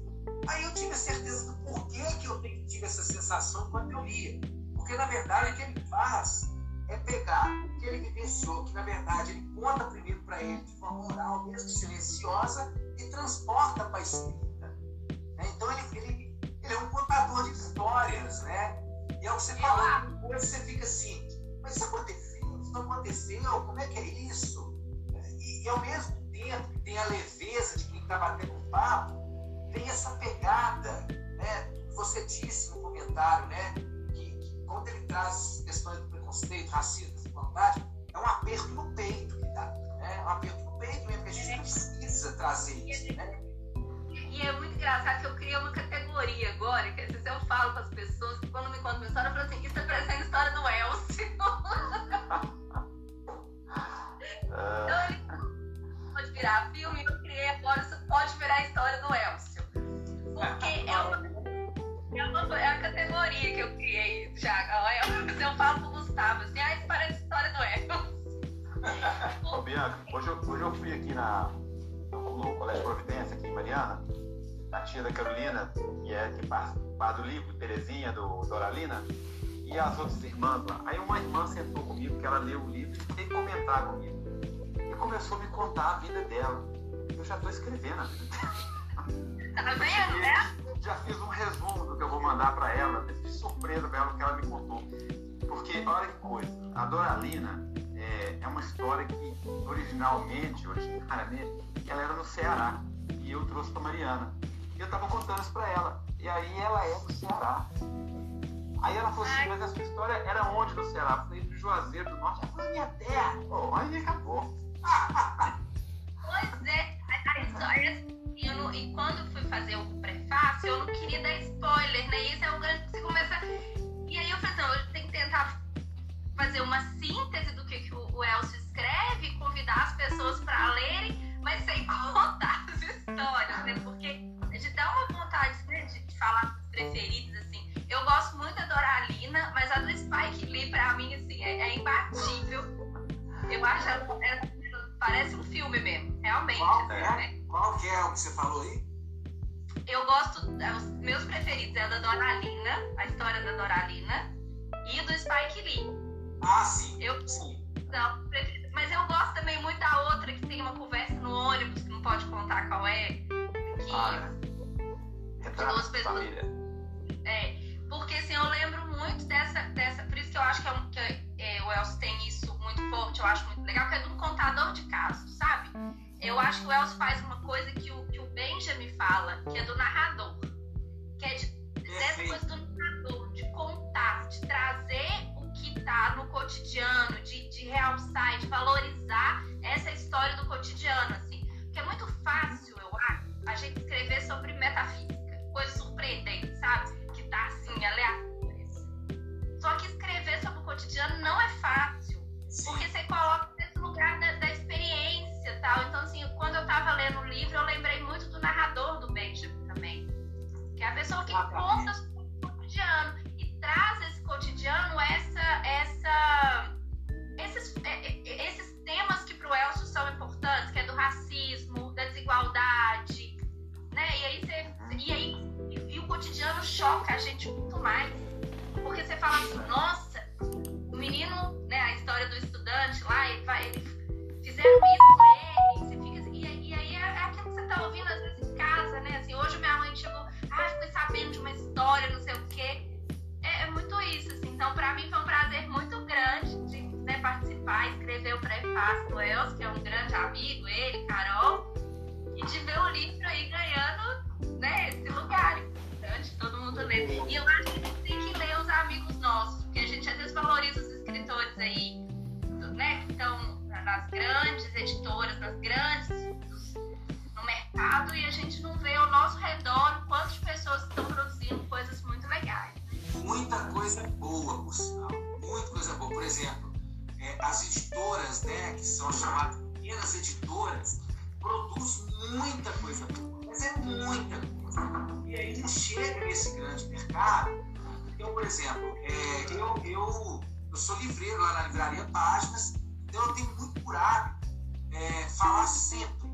aí eu tive a certeza do porquê que eu tive essa sensação quando eu lia. Porque na verdade o que ele faz é pegar o que ele vivenciou, que na verdade ele conta primeiro para ele de forma oral, mesmo silenciosa, e transporta para a escrita. Né? Então ele, ele, ele é um contador de histórias, né? E é o que você falou, acho. depois você fica assim, mas isso aconteceu, isso não aconteceu, como é que é isso? E, e ao mesmo tempo que tem a leveza de quem está batendo um papo, tem essa pegada, né? Você disse no documentário, né? Que, que quando ele traz questões do preconceito, racismo, desigualdade, é um aperto no peito que dá. Né? É um aperto no peito mesmo, que a gente precisa trazer isso, né? E é muito engraçado que eu criei uma categoria agora, que às vezes eu falo para as pessoas, que quando me contam uma história, eu falo assim, isso é parecendo a história do Elcio. então ele pode virar filme, eu criei agora, isso pode virar a história do Elcio. Porque é uma, é uma é a categoria que eu criei já. Eu, eu falo pro Gustavo assim, ah, isso parece a história do Elcio. Ô, Bianca, hoje eu, hoje eu fui aqui na, no, no Colégio Providência, aqui em Mariana, a tia da Carolina, que é que participa do livro, Terezinha, do Doralina, e as outras irmãs lá. Aí uma irmã sentou comigo, que ela leu o livro e veio comentar comigo. E começou a me contar a vida dela. Eu já estou escrevendo a vida dela. Tá vendo, né? Já fiz um resumo do que eu vou mandar para ela. Fiz surpresa para ela o que ela me contou. Porque, olha que coisa, a Doralina é, é uma história que originalmente, originariamente, ela era no Ceará. E eu trouxe para Mariana. E eu tava contando isso pra ela. E aí ela é do Ceará. Aí ela falou assim, mas a sua história era onde no Ceará? Eu falei, do Juazeiro do Norte. Ela falou, minha terra. Oh, aí acabou. pois é, a, história. Eu não, e quando fui fazer o prefácio, eu não queria dar spoiler, né? Isso é um grande. Você começa. E aí eu falei, não, eu tenho que tentar fazer uma síntese do que, que o, o Elcio escreve, convidar as pessoas para lerem, mas sem contar as histórias, né? Porque de dar uma vontade né, de, de falar dos preferidos, assim. Eu gosto muito da Doralina, mas a do Spike Lee, pra mim, assim, é, é imbatível. Eu acho ela, ela, parece um filme mesmo, realmente. Qual, assim, é? né? Qual que é o que você falou aí? Eu gosto, os meus preferidos é a da Doralina, a história da Doralina, e do Spike Lee. Ah, sim. Eu, sim. Não, mas eu gosto também muito da outra que tem uma conversa no ônibus, que não pode contar qual é. Que, Ah, Retrato de pessoas. família. É, porque assim, eu lembro muito dessa, dessa. Por isso que eu acho que, é um, que é, o Elcio tem isso muito forte, eu acho muito legal, que é de um contador de casos, sabe? Eu acho que o Elcio faz uma coisa que o, que o Benjamin fala, que é do narrador. Que é de, dessa coisa do narrador, de contar, de trazer o que tá no cotidiano, de, de realçar e de valorizar essa história do cotidiano, assim. Porque é muito fácil, eu acho, a gente escrever sobre metafísica, coisas surpreendentes, sabe? Que tá assim, aleatórias. Só que escrever sobre o cotidiano não é fácil, porque você coloca nesse lugar da, da experiência tal. Então, assim, quando eu tava lendo o livro, eu lembrei muito do narrador do Benjamin também. Que é a pessoa que Exatamente. conta sobre o cotidiano e traz esse cotidiano, essa, E aí você. E aí e, o cotidiano choca a gente muito mais. Porque você fala assim, nossa, o menino, né, a história do estudante lá, ele vai, ele, fizeram isso com ele, você fica assim, e, e aí é, é aquilo que você tá ouvindo às vezes em casa, né? Assim, hoje minha mãe chegou, ah, fiquei sabendo de uma história, não sei o quê. É, é muito isso, assim. Então, pra mim foi um prazer muito grande de né, participar, escrever o prefácio do Elcio, que é um grande amigo, ele, Carol, e de ver o livro aí ganhando né, esse lugar importante, todo mundo lê. E eu acho que a gente tem que ler os amigos nossos, porque a gente às vezes valoriza os escritores aí, né, que estão nas grandes editoras, nas grandes no mercado, e a gente não vê ao nosso redor o quanto de pessoas estão produzindo coisas muito legais. Muita coisa boa, por sinal. Muita coisa boa. Por exemplo, é, as editoras, né, que são chamadas pequenas editoras, produzem muita coisa boa. Mas é muita coisa. E aí chega nesse grande mercado. Eu, por exemplo, é, eu, eu, eu sou livreiro lá na livraria Páginas, então eu tenho muito por hábito é, falar sempre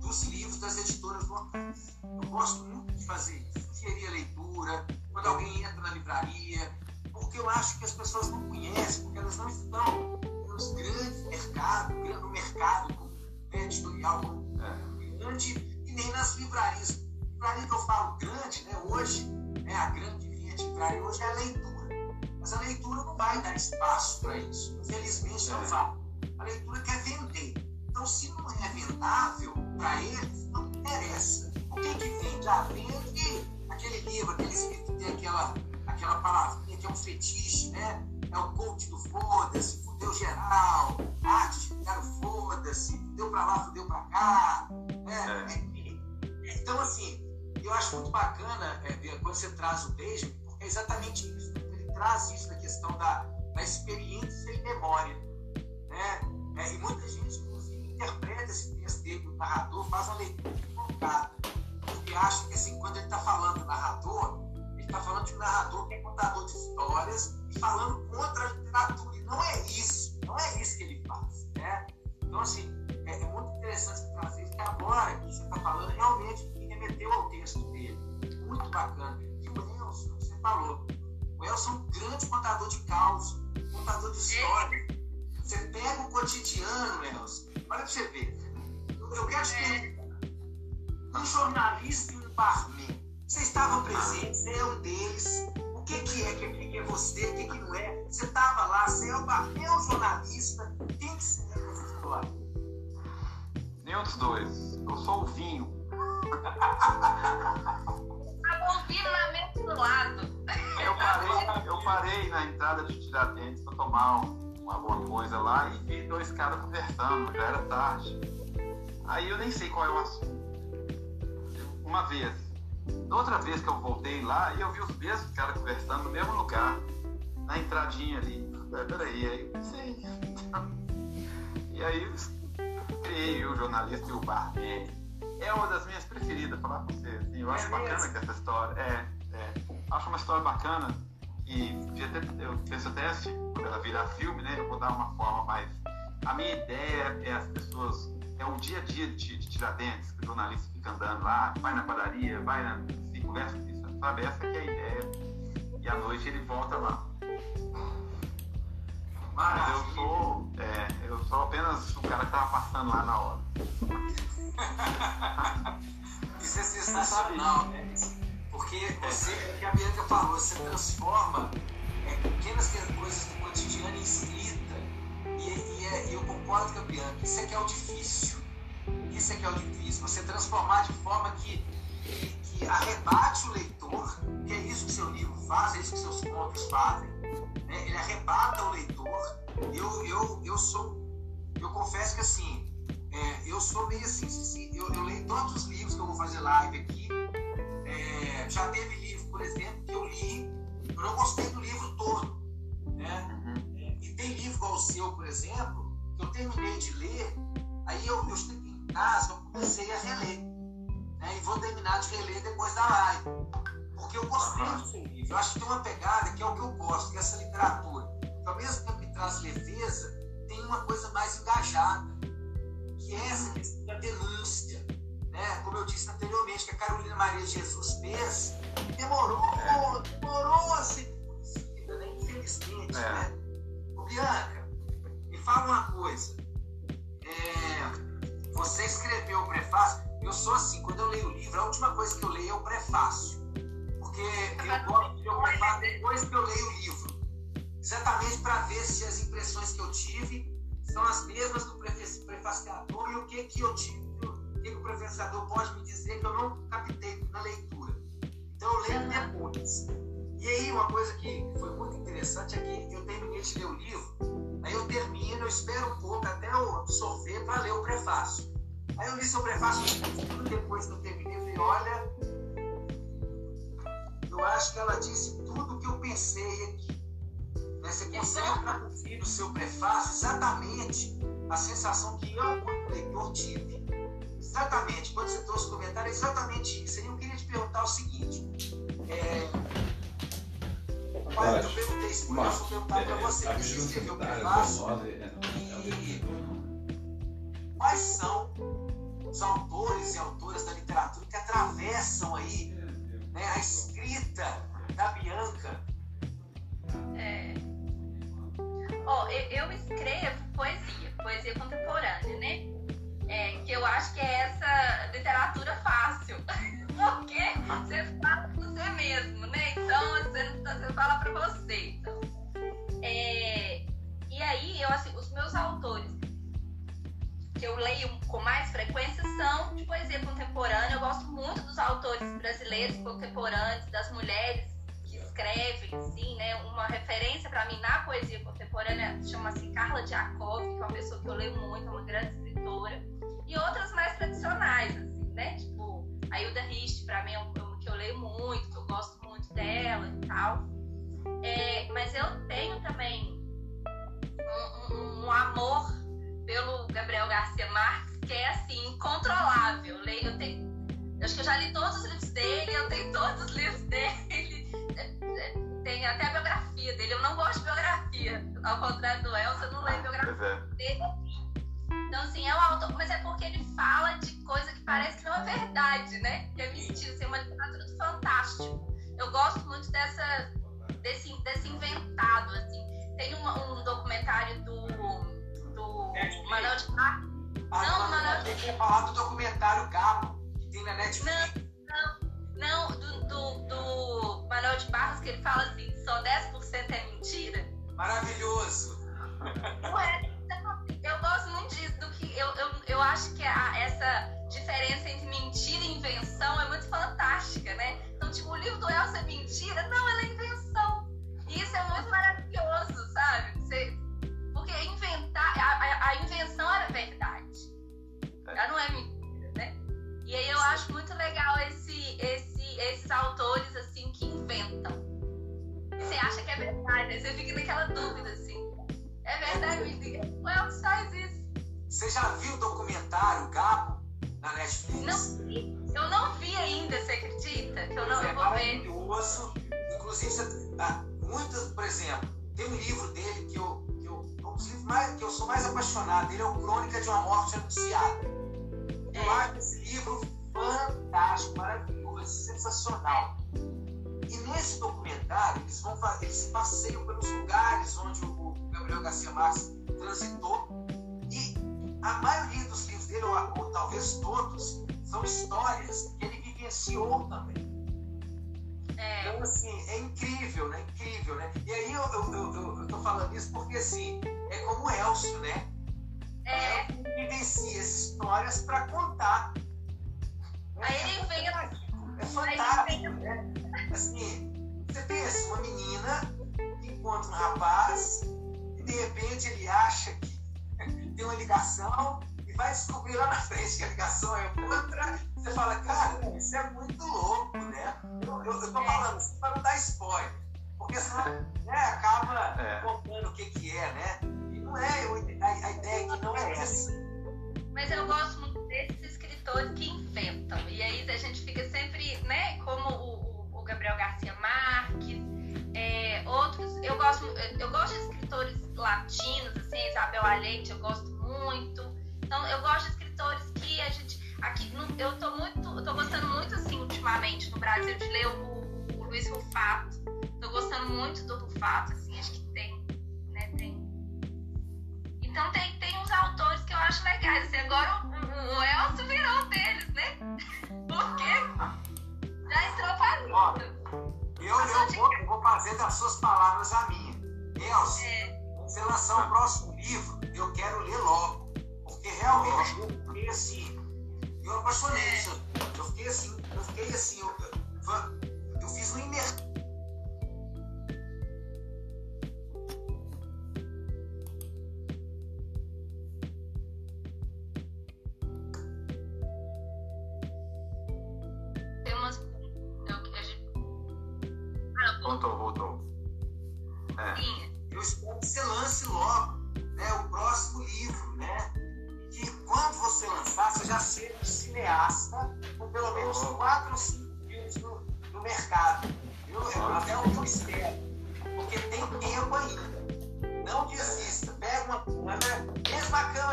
dos livros das editoras locais. Eu gosto muito de fazer isso, sugerir a leitura, quando alguém entra na livraria, porque eu acho que as pessoas não conhecem, porque elas não estão nos grandes mercados, no mercado né, editorial grande, e nem nas livrarias. Livraria que eu falo grande, né, hoje, né, a grande linha de livraria hoje é a leitura. Mas a leitura não vai dar espaço para isso. Infelizmente, não vai. A leitura quer vender. Então, se não é vendável para eles, não interessa. O que, que vende? Ah, vende aquele livro, aquele escrito que tem aquela, aquela palavrinha que é um fetiche, né? É o coach do foda-se, fudeu geral, arte de ficar foda-se, fudeu pra lá, fudeu pra cá. Né? É. Então, assim, eu acho muito bacana é, quando você traz o beijo, porque é exatamente isso. Ele traz isso da questão da, da experiência e memória. Né? É, e muita gente, inclusive, interpreta esse texto dele, o narrador, faz uma leitura equivocada. Porque acha que, assim, quando ele está falando narrador, ele está falando de um narrador que é contador de histórias falando contra a literatura. E não é isso. Não é isso que ele faz. Né? Então, assim, é, é muito interessante trazer que agora que você está falando, realmente me remeteu ao texto dele. Muito bacana. E o Nelson, você falou, o Elson é um grande contador de caos, contador de história. Você pega o cotidiano, Nelson, olha pra você ver. Eu quero te perguntar, um jornalista e um barman, você estava presente, você é um deles, que, que é, o que, que é você, o que, que não é? Você estava lá, você é o o jornalista, quem que você é? Nenhum dos dois. Eu sou o vinho. Tava ouvindo na mesa do lado. Eu parei, eu parei na entrada de Tiradentes para tomar um, alguma coisa lá e vi dois caras conversando, já era tarde. Aí eu nem sei qual é o assunto. Uma vez. Outra vez que eu voltei lá e eu vi os mesmos caras conversando no mesmo lugar, na entradinha ali. Peraí, aí eu sei. E aí eu criei o jornalista e o barman é uma das minhas preferidas, falar com você. Assim, eu acho é bacana que essa história. É, é, acho uma história bacana e eu penso até se quando ela virar filme, né, eu vou dar uma forma mais. A minha ideia é as pessoas. É o dia a dia de, de Tiradentes, que o jornalista fica andando lá, vai na padaria, vai na. se conversa sabe? Essa que é a ideia. E à noite ele volta lá. Mas eu sou, é, eu sou apenas o cara que estava passando lá na hora. Isso é sensacional, né? Porque você, que a Bianca falou, você transforma é, pequenas coisas do cotidiano em escrita. E, e, e eu concordo com a Bianca, isso é que é o difícil. Isso é que é o difícil. Você transformar de forma que, que, arrebate o leitor, que é isso que seu livro faz, é isso que seus contos fazem. Né? Ele arrebata o leitor. Eu, eu, eu sou. Eu confesso que assim, é, eu sou meio assim, assim eu, eu, leio todos os livros que eu vou fazer live aqui. É, já teve livro, por exemplo, que eu li, eu não gostei do livro todo. Né? Uhum. E tem livro igual o seu, por exemplo, que eu terminei de ler, aí eu, eu estive em casa, eu comecei a reler. Né? E vou terminar de reler depois da live. Porque eu gostei do seu livro. Eu acho que tem uma pegada que é o que eu gosto, que é essa literatura. Que ao mesmo tempo que traz leveza, tem uma coisa mais engajada que é essa questão da denúncia. Né? Como eu disse anteriormente, que a Carolina Maria Jesus fez, demorou, é. demorou a ser conhecida, né? infelizmente. É. Né? Bianca, me fala uma coisa. É, você escreveu o prefácio. Eu sou assim, quando eu leio o livro, a última coisa que eu leio é o prefácio. Porque eu gosto de ler o prefácio depois que eu leio o livro. Exatamente para ver se as impressões que eu tive são as mesmas do prefaciador e o que, que eu tive, o que, que o prefaciador pode me dizer que eu não captei na leitura. Então eu leio depois. E aí uma coisa que foi muito interessante é que de ler o livro, aí eu termino, eu espero um pouco até eu absorver para ler o prefácio. Aí eu li seu prefácio depois que eu terminei, falei, olha, eu acho que ela disse tudo o que eu pensei aqui. Né? Você consegue traduzir no seu prefácio exatamente a sensação que eu, como leitor, tive. Exatamente, quando você trouxe o comentário, é exatamente isso. E eu queria te perguntar o seguinte. É... Olha, eu perguntei isso, mas eu vou perguntar para você que você escreveu o prefácio. E... Quais são os autores e autoras da literatura que atravessam aí né, a escrita da Bianca? É, Oh, eu, eu escrevo poesia, poesia contemporânea, né? É, que eu acho que é essa literatura fácil. Porque você fala pra você mesmo, né? Então, você, você fala pra você. Então. É, e aí, eu, assim, os meus autores que eu leio com mais frequência são de poesia contemporânea. Eu gosto muito dos autores brasileiros contemporâneos, das mulheres que escreve, assim, né? Uma referência para mim na poesia contemporânea chama-se Carla Diakov, que é uma pessoa que eu leio muito, é uma grande escritora. E outras mais tradicionais, assim, né? Tipo, a Hilda Rist, para mim, é uma que eu leio muito, que eu gosto muito dela e tal. É, mas eu tenho também um, um, um amor pelo Gabriel Garcia Marques que é assim, incontrolável. Eu, leio, eu tenho acho que eu já li todos os livros dele, eu tenho todos os livros dele. Tem até a biografia dele. Eu não gosto de biografia. Ao contrário do Elsa, eu não leio biografia é. dele. Então, assim, é um autor, mas é porque ele fala de coisa que parece que não é verdade, né? Que é mentira, assim, é uma literatura do fantástico. Eu gosto muito dessa, desse, desse inventado, assim. Tem um, um documentário do, do Manuel de Barros. Ah, não, Manuel de... Que falar do documentário Gabo tem na Netflix. Não, não, não do, do, do Manuel de Barros, que ele fala assim, só 10% é mentira. Maravilhoso. Então, eu gosto muito disso, do que eu, eu, eu acho que a, essa diferença entre mentira e invenção é muito fantástica, né? Então, tipo, o livro do Elsa é mentira? Não, ela é invenção. E isso é muito maravilhoso, sabe? Você, porque inventar, a, a, invenção era verdade. Ela não é mentira. E aí eu acho muito legal esse, esse, esses autores assim que inventam. Você acha que é verdade, você fica naquela dúvida assim. É verdade. O Elvis faz isso. Você já viu o documentário Gabo na Netflix? Não vi. Eu não vi ainda, você acredita? Que eu não é eu vou ver. maravilhoso. Inclusive, você, ah, muitas, por exemplo, tem um livro dele que eu, que eu, um dos livros mais, que eu sou mais apaixonado. Ele é o Crônica de uma Morte Anunciada. Eu acho esse livro fantástico, maravilhoso, sensacional. E nesse documentário, eles, vão fazer, eles passeiam pelos lugares onde o Gabriel Garcia Marques transitou. E a maioria dos livros dele, ou, ou talvez todos, são histórias que ele vivenciou também. É. Então, assim, é incrível, né? Incrível, né? E aí eu, eu, eu, eu tô falando isso porque, assim, é como o Elcio, né? É. Ele vivencia essas histórias para contar. Aí ele vem. É fantástico, né? Assim, você pensa, uma menina encontra um rapaz repente ele acha que tem uma ligação e vai descobrir lá na frente que a ligação é outra. Você fala, cara, isso é muito louco, né? Eu, eu, eu tô falando isso para não dar spoiler. Porque senão né, acaba é. contando o que, que é, né? não é a, a ideia que não é essa. Mas eu gosto muito desses escritores que inventam. E aí a gente fica sempre, né, como o, o Gabriel Garcia Marques, é. Eu gosto, eu gosto de escritores latinos, assim, Isabel Allende, eu gosto muito. Então eu gosto de escritores que a gente. Aqui, eu tô muito. Eu tô gostando muito, assim, ultimamente no Brasil, de ler o, o Luiz Rufato. Tô gostando muito do Rufato, assim, acho que tem, né, tem então tem, tem uns autores que eu acho legais. Assim, agora o, o Elcio virou deles, né? Porque já entrou para Eu, eu, vou, vou fazer das suas palavras a minha. Elcio, é. você lançar o próximo livro, eu quero ler logo. Porque realmente eu fiquei assim. Eu apaixonei. É. Eu fiquei assim, eu fiquei assim, eu, eu, eu fiz um imersão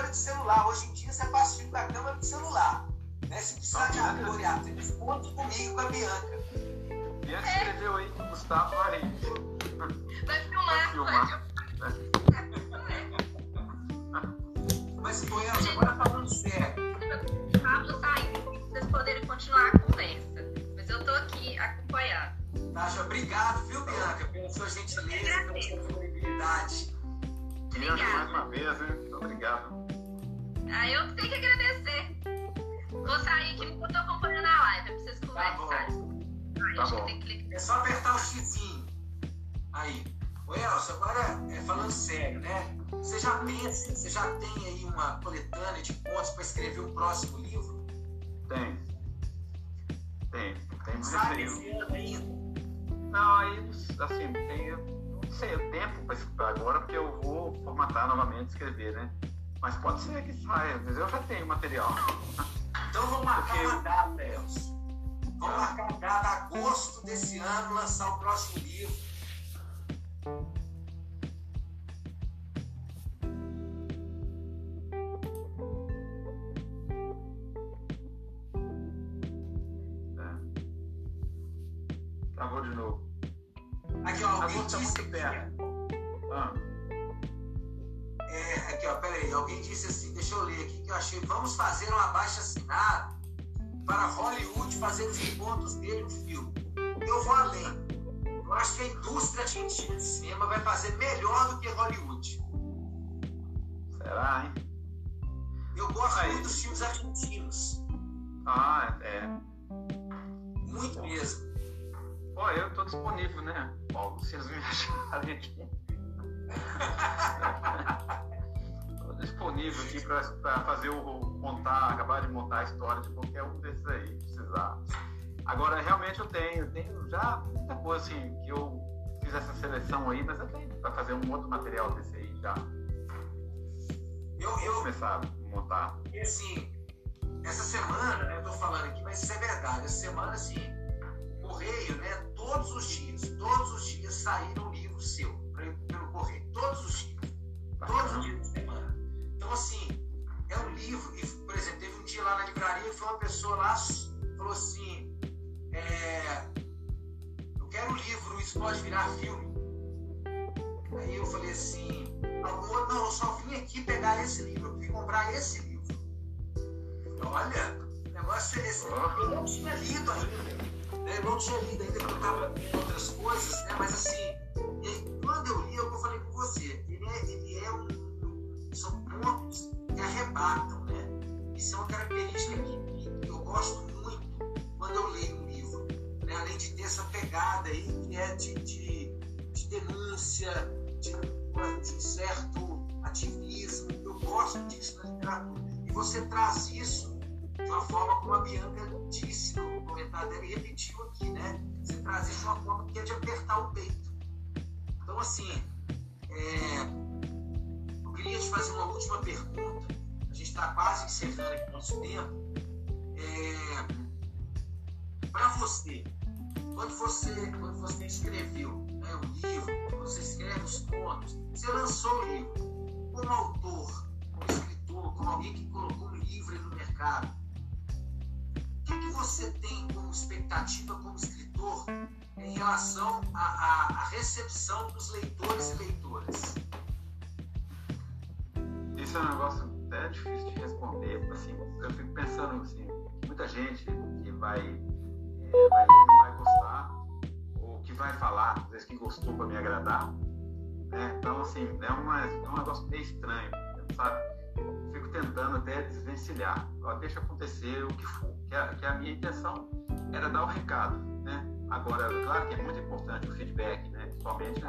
câmera de celular. Hoje em dia você faz filme da câmera de celular. Né? Se precisar de ator e atriz, conte comigo com a Bianca. Bianca é. escreveu aí Gustavo Arente. Vai filmar, vai filmar. Mas foi agora falando sério. Pablo saindo para vocês poderem continuar a conversa. Mas eu tô aqui acompanhando. Tasha, obrigado, viu, Bianca, pela sua gentileza, pela sua disponibilidade. Obrigada. mais uma vez, né? Obrigado. Ah, eu tenho que agradecer. Vou sair aqui enquanto eu tô acompanhando a live, pra vocês conversarem. Tá bom. Tá bom. É só apertar o xizinho. Aí. Ô Elcio, agora é, falando sério, né? Você já pensa, você já tem aí uma coletânea de contos para escrever o próximo livro? Tem. Tem. Tem Sabe esse ano ainda? Não, aí, assim, tem, não sei o tempo para agora, porque eu vou formatar novamente, escrever, né? Mas pode ser que saia, mas eu já tenho material. Então vamos marcar porque... uma data, Elcio. Vamos marcar uma data, agosto desse ano, lançar o próximo livro. Travou de novo. Aqui, ó, alguém disse perto. Ah. É, aqui, ó, peraí. Alguém disse assim, deixa eu ler aqui que eu achei. Vamos fazer uma baixa assinada para Hollywood fazer os encontros dele no filme. Eu vou além. Eu acho que a indústria argentina de cinema vai fazer melhor do que Hollywood. Será, hein? Eu gosto Aí. muito dos filmes argentinos. Ah, é. Muito mesmo. Pô, eu tô disponível, né, Paulo? Vocês me acharem aqui. disponível aqui para fazer o montar, acabar de montar a história de qualquer um desses aí, precisar. Agora, realmente eu tenho, eu tenho já muita coisa assim, que eu fiz essa seleção aí, mas eu tenho para fazer um outro material desse aí já. Eu, eu começar a montar. E assim, essa semana, né, eu tô falando aqui, mas isso é verdade. Essa semana, assim, correio, né, todos os dias, todos os dias saíram um livro seu pelo correio. Todos os dias. Todos os dias da semana. Então, assim, é um livro, e, por exemplo, teve um dia lá na livraria foi uma pessoa lá, falou assim, é, eu quero um livro, isso pode virar filme. Aí eu falei assim, não, não, eu só vim aqui pegar esse livro, eu vim comprar esse livro. Olha, o negócio é esse. Eu não tinha lido ainda. Né? Eu não tinha lido ainda, porque eu estava em outras coisas, né? mas assim, quando eu li, eu falei com você, ele é, ele arrebatam, né? Isso é uma característica que, eu gosto muito quando eu leio né? além de ter essa pegada aí que é de, de, de denúncia, de, de, um certo ativismo. Eu gosto disso na literatura. E você traz isso de uma forma como a Bianca disse no comentário dela e repetiu aqui, né? Você traz isso de uma forma que é de apertar o peito. Então, assim, é... eu queria te fazer uma última pergunta. A gente está quase encerrando aqui o nosso tempo. É... Para você, quando você, quando você escreveu né, o livro, quando você escreve os contos, você lançou o livro como autor, como escritor, como alguém que colocou um livro no mercado. O que, que você tem como expectativa como escritor em relação à, recepção dos leitores e leitoras? Isso é um negócio até difícil de responder. Assim, eu fico pensando assim, muita gente que vai vai ler não vai gostar, ou que vai falar, às vezes que gostou para me agradar. Né? Então, assim, é, uma, é um negócio meio estranho, sabe? Fico tentando até desvencilhar, ó, deixa acontecer o que for, que a, que a minha intenção era dar o recado, né? Agora, claro que é muito importante o feedback, né? Principalmente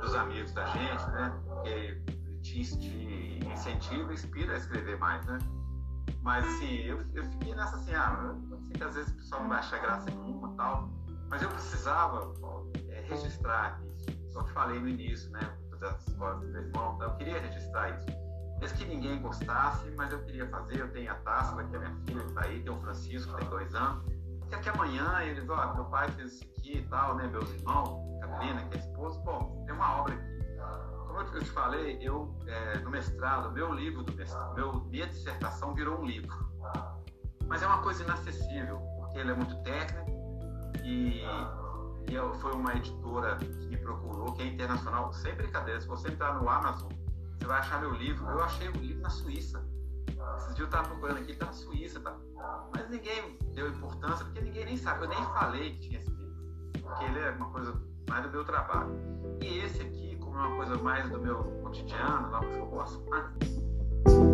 dos amigos da gente, né? Que te, te incentiva, inspira a escrever mais, né? Mas assim, eu, eu fiquei nessa assim, ah, eu sei que às vezes o pessoal não vai achar graça nenhuma e tal, mas eu precisava é, registrar isso. Só te falei no início, né? Das do meu irmão, eu queria registrar isso. Mesmo que ninguém gostasse, mas eu queria fazer, eu tenho a taça, que é minha filha que tá aí, tem o Francisco, que tem dois anos. Porque aqui amanhã eles, ó, meu pai fez isso aqui e tal, né? Meus irmãos, Carolina, que é esposo, bom, tem uma obra aqui como eu te falei, eu, é, no mestrado, meu livro do mestrado, meu, minha dissertação virou um livro. Mas é uma coisa inacessível, porque ele é muito técnico e, e eu, foi uma editora que me procurou, que é internacional, sem brincadeira. Se você entrar no Amazon, você vai achar meu livro. Eu achei o livro na Suíça. Esses dias eu estava procurando aqui, está na Suíça, tá? Mas ninguém deu importância, porque ninguém nem sabe. Eu nem falei que tinha esse livro, porque ele é uma coisa mais do meu trabalho. E esse aqui, uma coisa mais do meu cotidiano, algo que eu gosto.